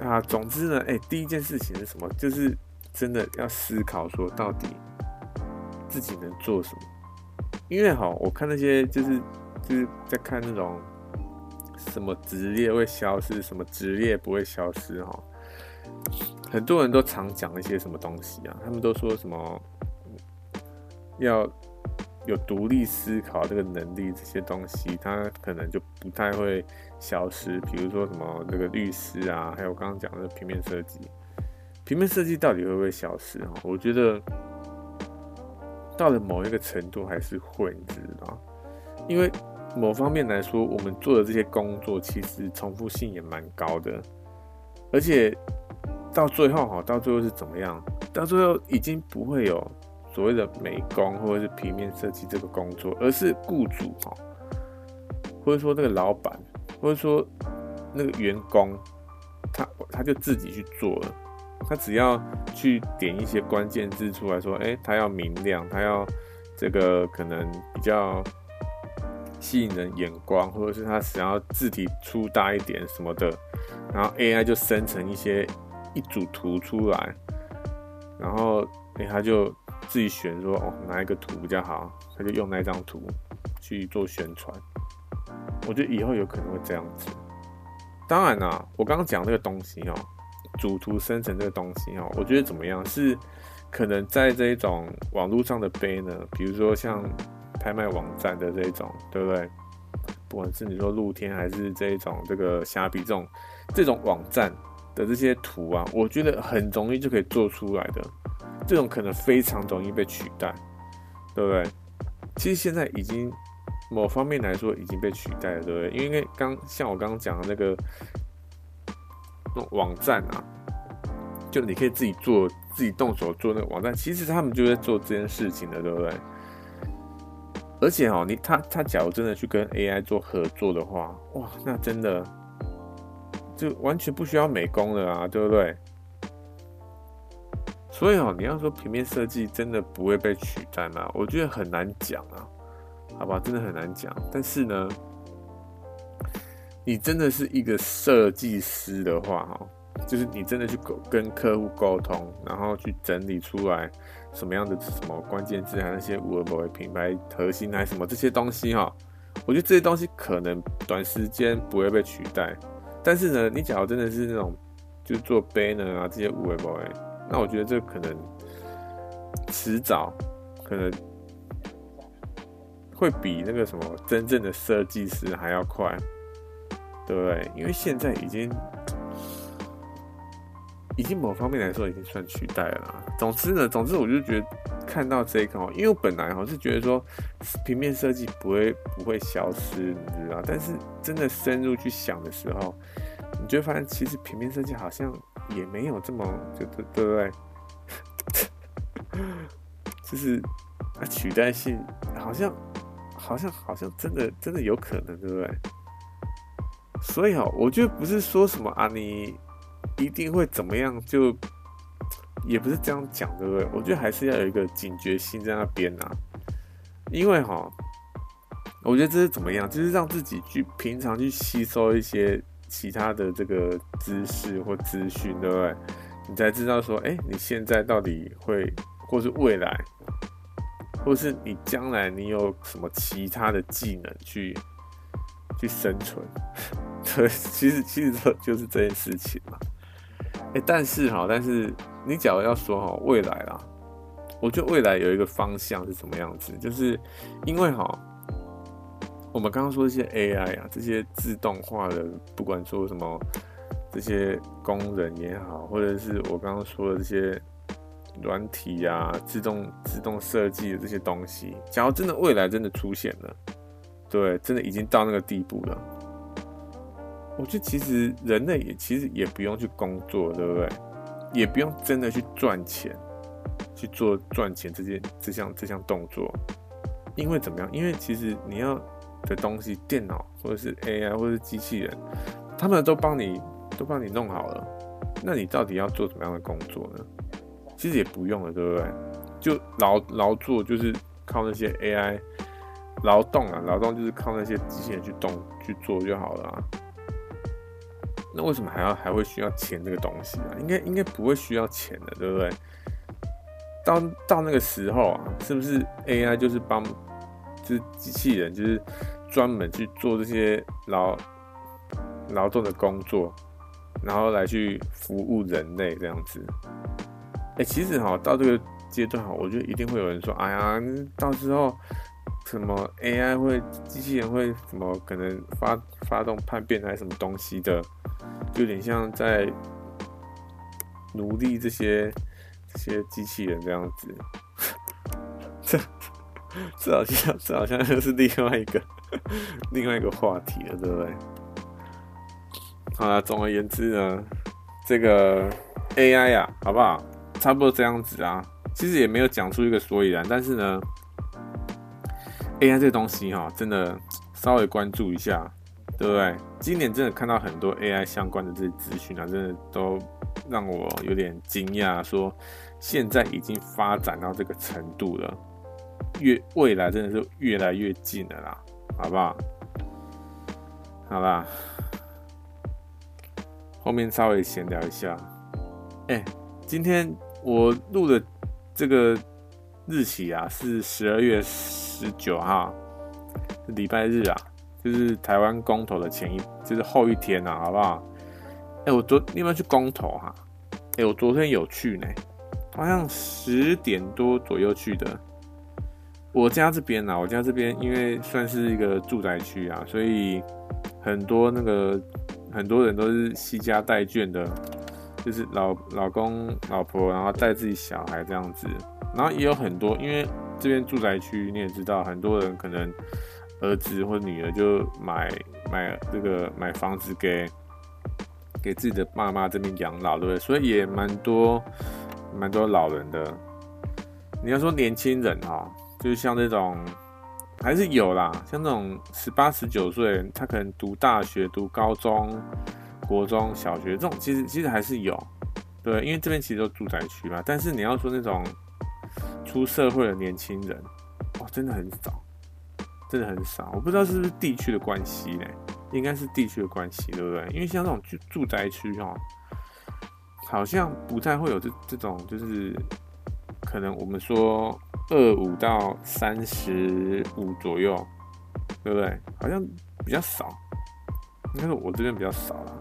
啊！总之呢，哎、第一件事情是什么？就是真的要思考说，到底自己能做什么？因为哈，我看那些就是就是在看那种什么职业会消失，什么职业不会消失哈。很多人都常讲一些什么东西啊，他们都说什么要。有独立思考这个能力，这些东西它可能就不太会消失。比如说什么这个律师啊，还有刚刚讲的平面设计，平面设计到底会不会消失啊？我觉得到了某一个程度还是会，你知道？因为某方面来说，我们做的这些工作其实重复性也蛮高的，而且到最后哈，到最后是怎么样？到最后已经不会有。所谓的美工或者是平面设计这个工作，而是雇主哈，或者说那个老板，或者说那个员工，他他就自己去做了，他只要去点一些关键字出来说，哎，他要明亮，他要这个可能比较吸引人眼光，或者是他想要字体粗大一点什么的，然后 AI 就生成一些一组图出来，然后哎他就。自己选说哦，哪一个图比较好，他就用那张图去做宣传。我觉得以后有可能会这样子。当然啦，我刚刚讲这个东西哦，主图生成这个东西哦，我觉得怎么样？是可能在这一种网络上的 banner，比如说像拍卖网站的这一种，对不对？不管是你说露天还是这一种这个虾皮这种这种网站的这些图啊，我觉得很容易就可以做出来的。这种可能非常容易被取代，对不对？其实现在已经某方面来说已经被取代了，对不对？因为刚像我刚刚讲的那个那网站啊，就你可以自己做，自己动手做那个网站，其实他们就在做这件事情的，对不对？而且哦，你他他假如真的去跟 AI 做合作的话，哇，那真的就完全不需要美工了啊，对不对？所以哦，你要说平面设计真的不会被取代吗？我觉得很难讲啊，好吧，真的很难讲。但是呢，你真的是一个设计师的话，哈。就是你真的去跟客户沟通，然后去整理出来什么样的什么关键字，还那些五维品牌核心还是什么这些东西哈，我觉得这些东西可能短时间不会被取代，但是呢，你假如真的是那种就做 banner 啊这些五维，那我觉得这可能迟早可能会比那个什么真正的设计师还要快，对不对？因为现在已经。已经某方面来说已经算取代了。总之呢，总之我就觉得看到这个哦，因为我本来哈是觉得说平面设计不会不会消失，你知道？但是真的深入去想的时候，你就发现其实平面设计好像也没有这么就对对不对？*laughs* 就是啊，取代性好像好像好像真的真的有可能，对不对？所以哈，我觉得不是说什么啊你。一定会怎么样？就也不是这样讲，对不对？我觉得还是要有一个警觉心在那边啊。因为哈，我觉得这是怎么样？就是让自己去平常去吸收一些其他的这个知识或资讯，对不对？你才知道说，哎，你现在到底会，或是未来，或是你将来你有什么其他的技能去去生存？*laughs* 对，其实其实这就是这件事情嘛。哎、但是哈，但是你假如要说哈，未来啦，我觉得未来有一个方向是什么样子？就是因为哈，我们刚刚说这些 AI 啊，这些自动化的，不管说什么这些工人也好，或者是我刚刚说的这些软体啊，自动自动设计的这些东西，假如真的未来真的出现了，对，真的已经到那个地步了。我觉得其实人类也其实也不用去工作，对不对？也不用真的去赚钱，去做赚钱这件这项这项动作，因为怎么样？因为其实你要的东西，电脑或者是 AI 或者是机器人，他们都帮你都帮你弄好了，那你到底要做什么样的工作呢？其实也不用了，对不对？就劳劳作就是靠那些 AI 劳动啊，劳动就是靠那些机器人去动去做就好了啊。那为什么还要还会需要钱这个东西啊？应该应该不会需要钱的，对不对？到到那个时候啊，是不是 AI 就是帮，就是机器人，就是专门去做这些劳劳动的工作，然后来去服务人类这样子？哎、其实哈，到这个阶段哈，我觉得一定会有人说，哎呀，到时候什么 AI 会机器人会什么可能发发动叛变还是什么东西的？就有点像在奴隶这些这些机器人这样子，*laughs* 这这好像这好像又是另外一个 *laughs* 另外一个话题了，对不对？好了，总而言之呢，这个 AI 呀、啊，好不好？差不多这样子啊，其实也没有讲出一个所以然，但是呢，AI 这个东西哈，真的稍微关注一下。对不对？今年真的看到很多 AI 相关的这些资讯啊，真的都让我有点惊讶。说现在已经发展到这个程度了，越未来真的是越来越近了啦，好不好？好吧，后面稍微闲聊一下。哎，今天我录的这个日期啊，是十二月十九号，礼拜日啊。就是台湾公投的前一，就是后一天啊，好不好？哎、我昨你有没有去公投哈？哎、我昨天有去呢，好像十点多左右去的。我家这边啊，我家这边因为算是一个住宅区啊，所以很多那个很多人都是携家带眷的，就是老老公老婆，然后带自己小孩这样子。然后也有很多，因为这边住宅区你也知道，很多人可能。儿子或女儿就买买这个买房子给给自己的爸妈这边养老，对不对？所以也蛮多蛮多老人的。你要说年轻人哈，就是像这种还是有啦，像那种十八十九岁，他可能读大学、读高中、国中小学这种，其实其实还是有，对，因为这边其实都住宅区嘛。但是你要说那种出社会的年轻人，哇，真的很少，真的很少。我不知道是不是地区的关系呢？应该是地区的关系，对不对？因为像这种住住宅区哈，好像不太会有这这种就是。可能我们说二五到三十五左右，对不对？好像比较少，应该是我这边比较少啦。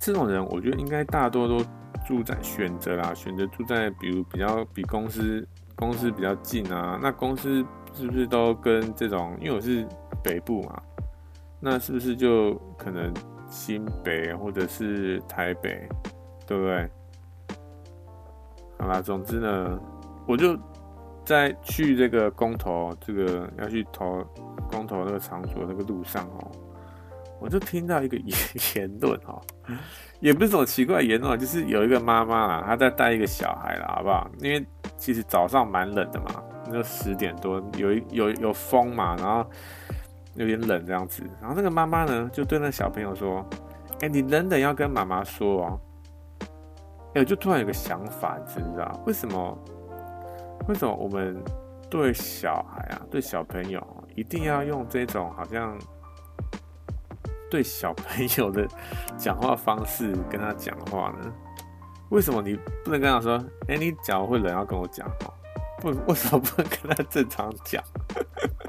这种人，我觉得应该大多都住在选择啦，选择住在比如比较比公司公司比较近啊。那公司是不是都跟这种？因为我是北部嘛，那是不是就可能新北或者是台北，对不对？好啦，总之呢，我就在去这个公投，这个要去投公投那个场所那个路上哦，我就听到一个言 *laughs* 言论哦，也不是什么奇怪言论，就是有一个妈妈啊，她在带一个小孩啦，好不好？因为其实早上蛮冷的嘛，那十点多有有有风嘛，然后有点冷这样子，然后那个妈妈呢就对那小朋友说：“哎，你冷冷要跟妈妈说哦。”哎，我就突然有个想法，你知道为什么？为什么我们对小孩啊，对小朋友一定要用这种好像对小朋友的讲话方式跟他讲话呢？为什么你不能跟他说：“哎，你讲会冷，要跟我讲话。”不，为什么不能跟他正常讲？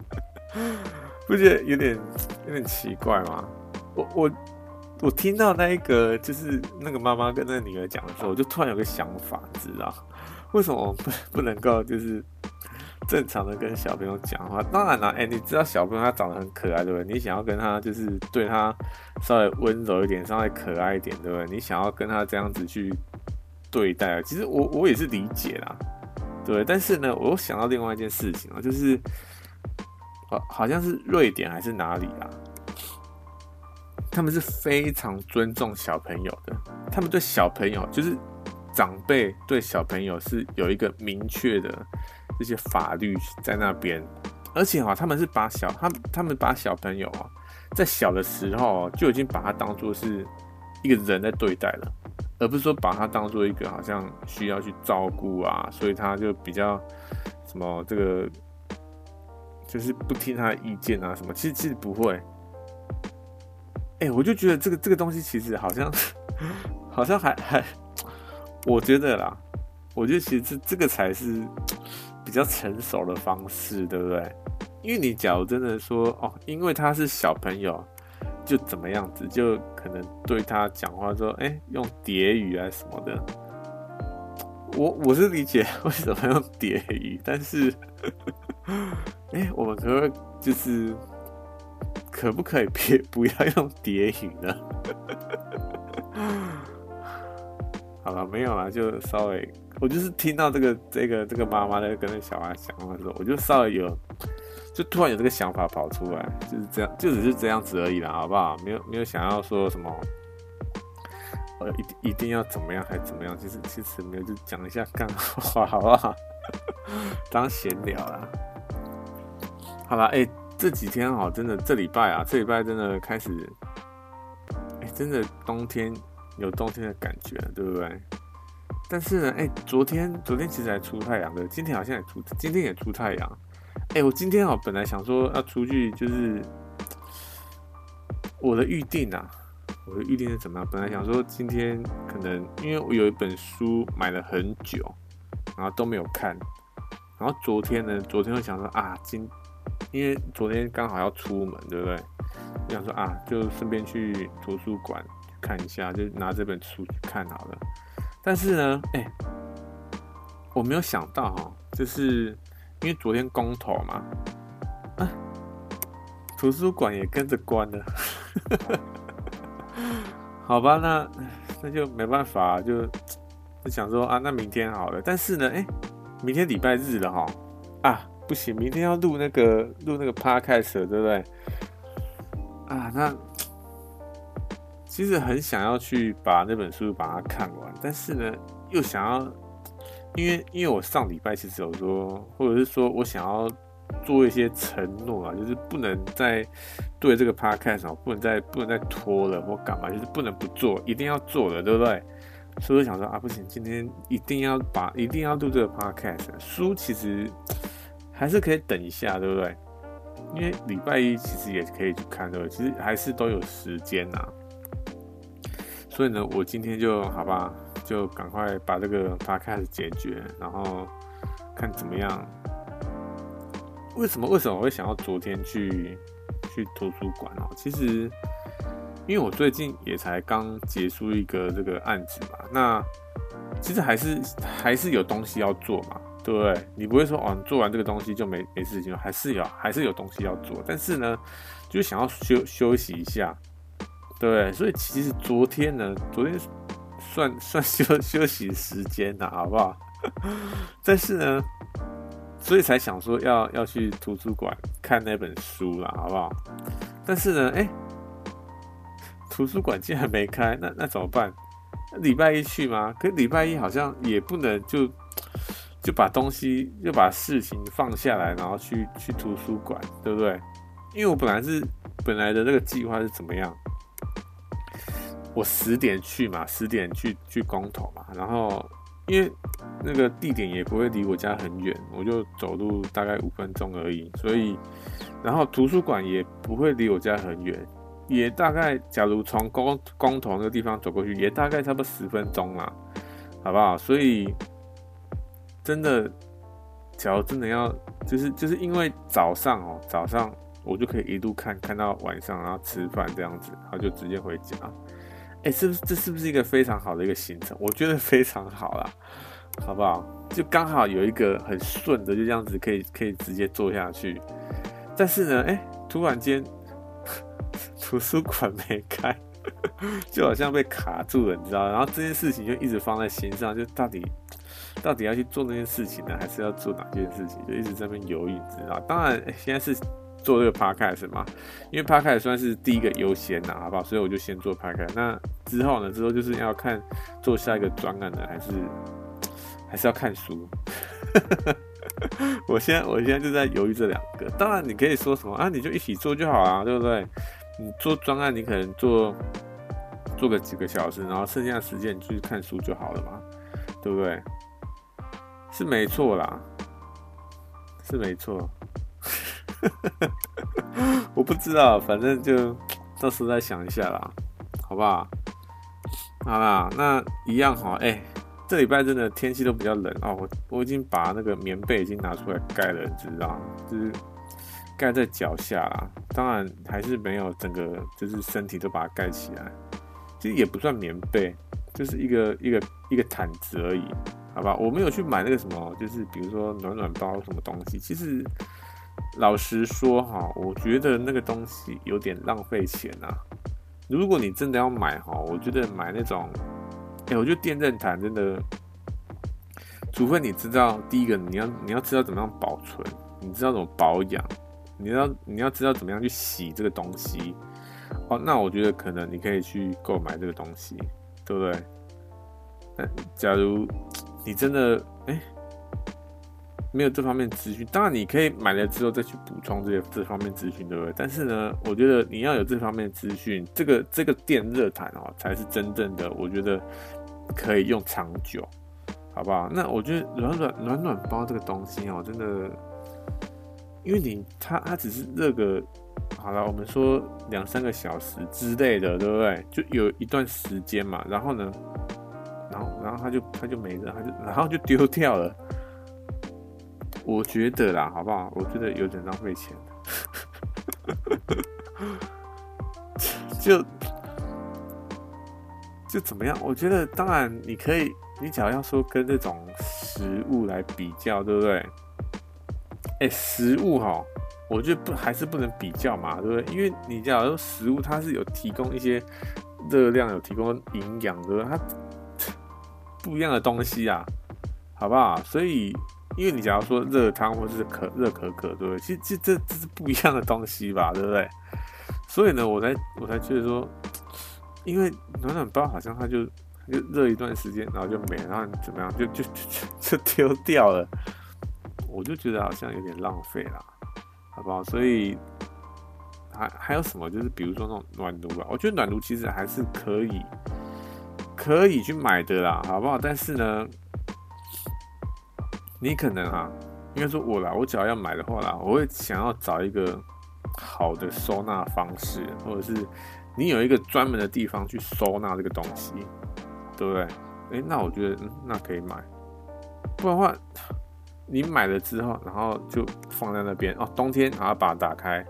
*laughs* 不觉得有点有点奇怪吗？我我。我听到那一个就是那个妈妈跟那个女儿讲的时候，我就突然有个想法，你知道为什么我不不能够就是正常的跟小朋友讲话？当然了，哎、你知道小朋友他长得很可爱，对不对？你想要跟他就是对他稍微温柔一点，稍微可爱一点，对不对？你想要跟他这样子去对待，其实我我也是理解啦，对。但是呢，我又想到另外一件事情啊，就是好好像是瑞典还是哪里啊？他们是非常尊重小朋友的，他们对小朋友就是长辈对小朋友是有一个明确的这些法律在那边，而且哈，他们是把小他他们把小朋友啊，在小的时候就已经把他当做是一个人在对待了，而不是说把他当做一个好像需要去照顾啊，所以他就比较什么这个就是不听他的意见啊什么，其实其实不会。哎、我就觉得这个这个东西其实好像，好像还还，我觉得啦，我觉得其实这这个才是比较成熟的方式，对不对？因为你假如真的说哦，因为他是小朋友，就怎么样子，就可能对他讲话说，哎、用叠语啊什么的。我我是理解 *laughs* 为什么用叠语，但是，哎、我们可不可以就是。可不可以别不要用叠语呢？*laughs* 好了，没有了，就稍微，我就是听到这个这个这个妈妈在跟那小孩讲话的时候，我就稍微有，就突然有这个想法跑出来，就是这样，就只是这样子而已啦，好不好？没有没有想要说什么，呃，一一定要怎么样还怎么样，其实其实没有，就讲一下干话，*laughs* 好不好？当闲聊啦。好了，哎、这几天哈，真的这礼拜啊，这礼拜真的开始，哎，真的冬天有冬天的感觉，对不对？但是呢，哎，昨天昨天其实还出太阳的，今天好像也出，今天也出太阳。哎，我今天啊，本来想说要出去，就是我的预定啊，我的预定是怎么样？本来想说今天可能因为我有一本书买了很久，然后都没有看，然后昨天呢，昨天又想说啊，今因为昨天刚好要出门，对不对？我想说啊，就顺便去图书馆看一下，就拿这本书去看好了。但是呢，哎、我没有想到哈，就是因为昨天公投嘛，啊，图书馆也跟着关了。*laughs* 好吧，那那就没办法，就就想说啊，那明天好了。但是呢，哎、明天礼拜日了哈，啊。不行，明天要录那个录那个 podcast，对不对？啊，那其实很想要去把那本书把它看完，但是呢，又想要，因为因为我上礼拜其实有说，或者是说我想要做一些承诺啊，就是不能再对这个 podcast 不能再不能再拖了或干嘛，就是不能不做，一定要做的，对不对？所以我想说啊，不行，今天一定要把一定要录这个 podcast。书其实还是可以等一下，对不对？因为礼拜一其实也可以去看，对不对？其实还是都有时间呐。所以呢，我今天就好吧，就赶快把这个 podcast 解决，然后看怎么样。为什么为什么我会想要昨天去去图书馆哦？其实。因为我最近也才刚结束一个这个案子嘛，那其实还是还是有东西要做嘛，对不对？你不会说哦，你做完这个东西就没没事情了，还是有还是有东西要做，但是呢，就想要休休息一下，对？所以其实昨天呢，昨天算算休休息时间呐，好不好？*laughs* 但是呢，所以才想说要要去图书馆看那本书啦，好不好？但是呢，哎。图书馆竟然没开，那那怎么办？礼拜一去吗？可礼拜一好像也不能就就把东西就把事情放下来，然后去去图书馆，对不对？因为我本来是本来的这个计划是怎么样？我十点去嘛，十点去去公投嘛，然后因为那个地点也不会离我家很远，我就走路大概五分钟而已，所以然后图书馆也不会离我家很远。也大概，假如从公公投那个地方走过去，也大概差不多十分钟啦，好不好？所以真的，假如真的要，就是就是因为早上哦，早上我就可以一路看看到晚上，然后吃饭这样子，然后就直接回家。哎，是不是这是不是一个非常好的一个行程？我觉得非常好啦，好不好？就刚好有一个很顺的，就这样子可以可以直接做下去。但是呢，哎，突然间。图书馆没开，*laughs* 就好像被卡住了，你知道？然后这件事情就一直放在心上，就到底到底要去做那件事情呢，还是要做哪件事情？就一直在那边犹豫，你知道？当然现在是做这个 podcast 嘛，因为 podcast 算是第一个优先呐，好不好？所以我就先做 podcast。那之后呢？之后就是要看做下一个专案呢，还是还是要看书？*laughs* 我现在我现在就在犹豫这两个。当然你可以说什么啊？你就一起做就好了，对不对？你做专案，你可能做做个几个小时，然后剩下的时间你去看书就好了嘛，对不对？是没错啦，是没错。*laughs* 我不知道，反正就到时候再想一下啦，好不好？好啦，那一样哈，哎、这礼拜真的天气都比较冷哦，我我已经把那个棉被已经拿出来盖了，你知道，就是。盖在脚下啦，当然还是没有整个，就是身体都把它盖起来。其实也不算棉被，就是一个一个一个毯子而已，好吧？我没有去买那个什么，就是比如说暖暖包什么东西。其实老实说哈，我觉得那个东西有点浪费钱啊。如果你真的要买哈，我觉得买那种，哎、我觉得电热毯真的，除非你知道第一个你要你要知道怎么样保存，你知道怎么保养。你要你要知道怎么样去洗这个东西哦，那我觉得可能你可以去购买这个东西，对不对？那假如你真的哎、没有这方面资讯，当然你可以买了之后再去补充这些这方面资讯，对不对？但是呢，我觉得你要有这方面资讯，这个这个电热毯哦才是真正的，我觉得可以用长久，好不好？那我觉得暖暖暖暖包这个东西哦，真的。因为你它它只是热个好了，我们说两三个小时之类的，对不对？就有一段时间嘛，然后呢，然后然后它就它就没了，它就然后就丢掉了。我觉得啦，好不好？我觉得有点浪费钱，*laughs* 就就怎么样？我觉得当然你可以，你只要要说跟这种食物来比较，对不对？哎、食物哈，我觉得不还是不能比较嘛，对不对？因为你假如食物它是有提供一些热量，有提供营养，对不对？它 *tsk* 不一样的东西啊，好不好？所以，因为你假如说热汤或者是可热可可，对不对？其实这这这是不一样的东西吧，对不对？所以呢，我才我才觉得说，因为暖暖包好像它就就热一段时间，然后就没了，然后怎么样就就就就丢掉了。我就觉得好像有点浪费啦，好不好？所以还还有什么？就是比如说那种暖炉吧，我觉得暖炉其实还是可以可以去买的啦，好不好？但是呢，你可能啊，应该说我啦，我只要要买的话啦，我会想要找一个好的收纳方式，或者是你有一个专门的地方去收纳这个东西，对不对？诶，那我觉得嗯，那可以买，不然的话。你买了之后，然后就放在那边哦。冬天，然后把它打开，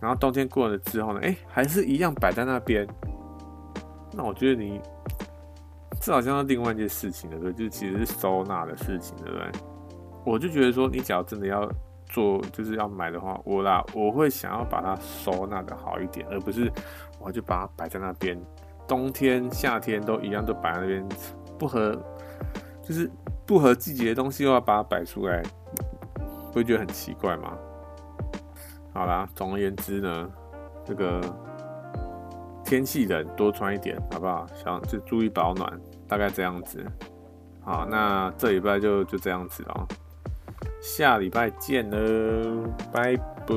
然后冬天过了之后呢，哎，还是一样摆在那边。那我觉得你这好像是另外一件事情了，对，就是其实是收纳的事情，对不对？我就觉得说，你只要真的要做，就是要买的话，我啦，我会想要把它收纳的好一点，而不是我就把它摆在那边，冬天、夏天都一样，都摆在那边，不合，就是。不合季节的东西又要把它摆出来，会觉得很奇怪吗？好啦，总而言之呢，这个天气冷多穿一点，好不好？想就注意保暖，大概这样子。好，那这礼拜就就这样子了，下礼拜见喽，拜拜。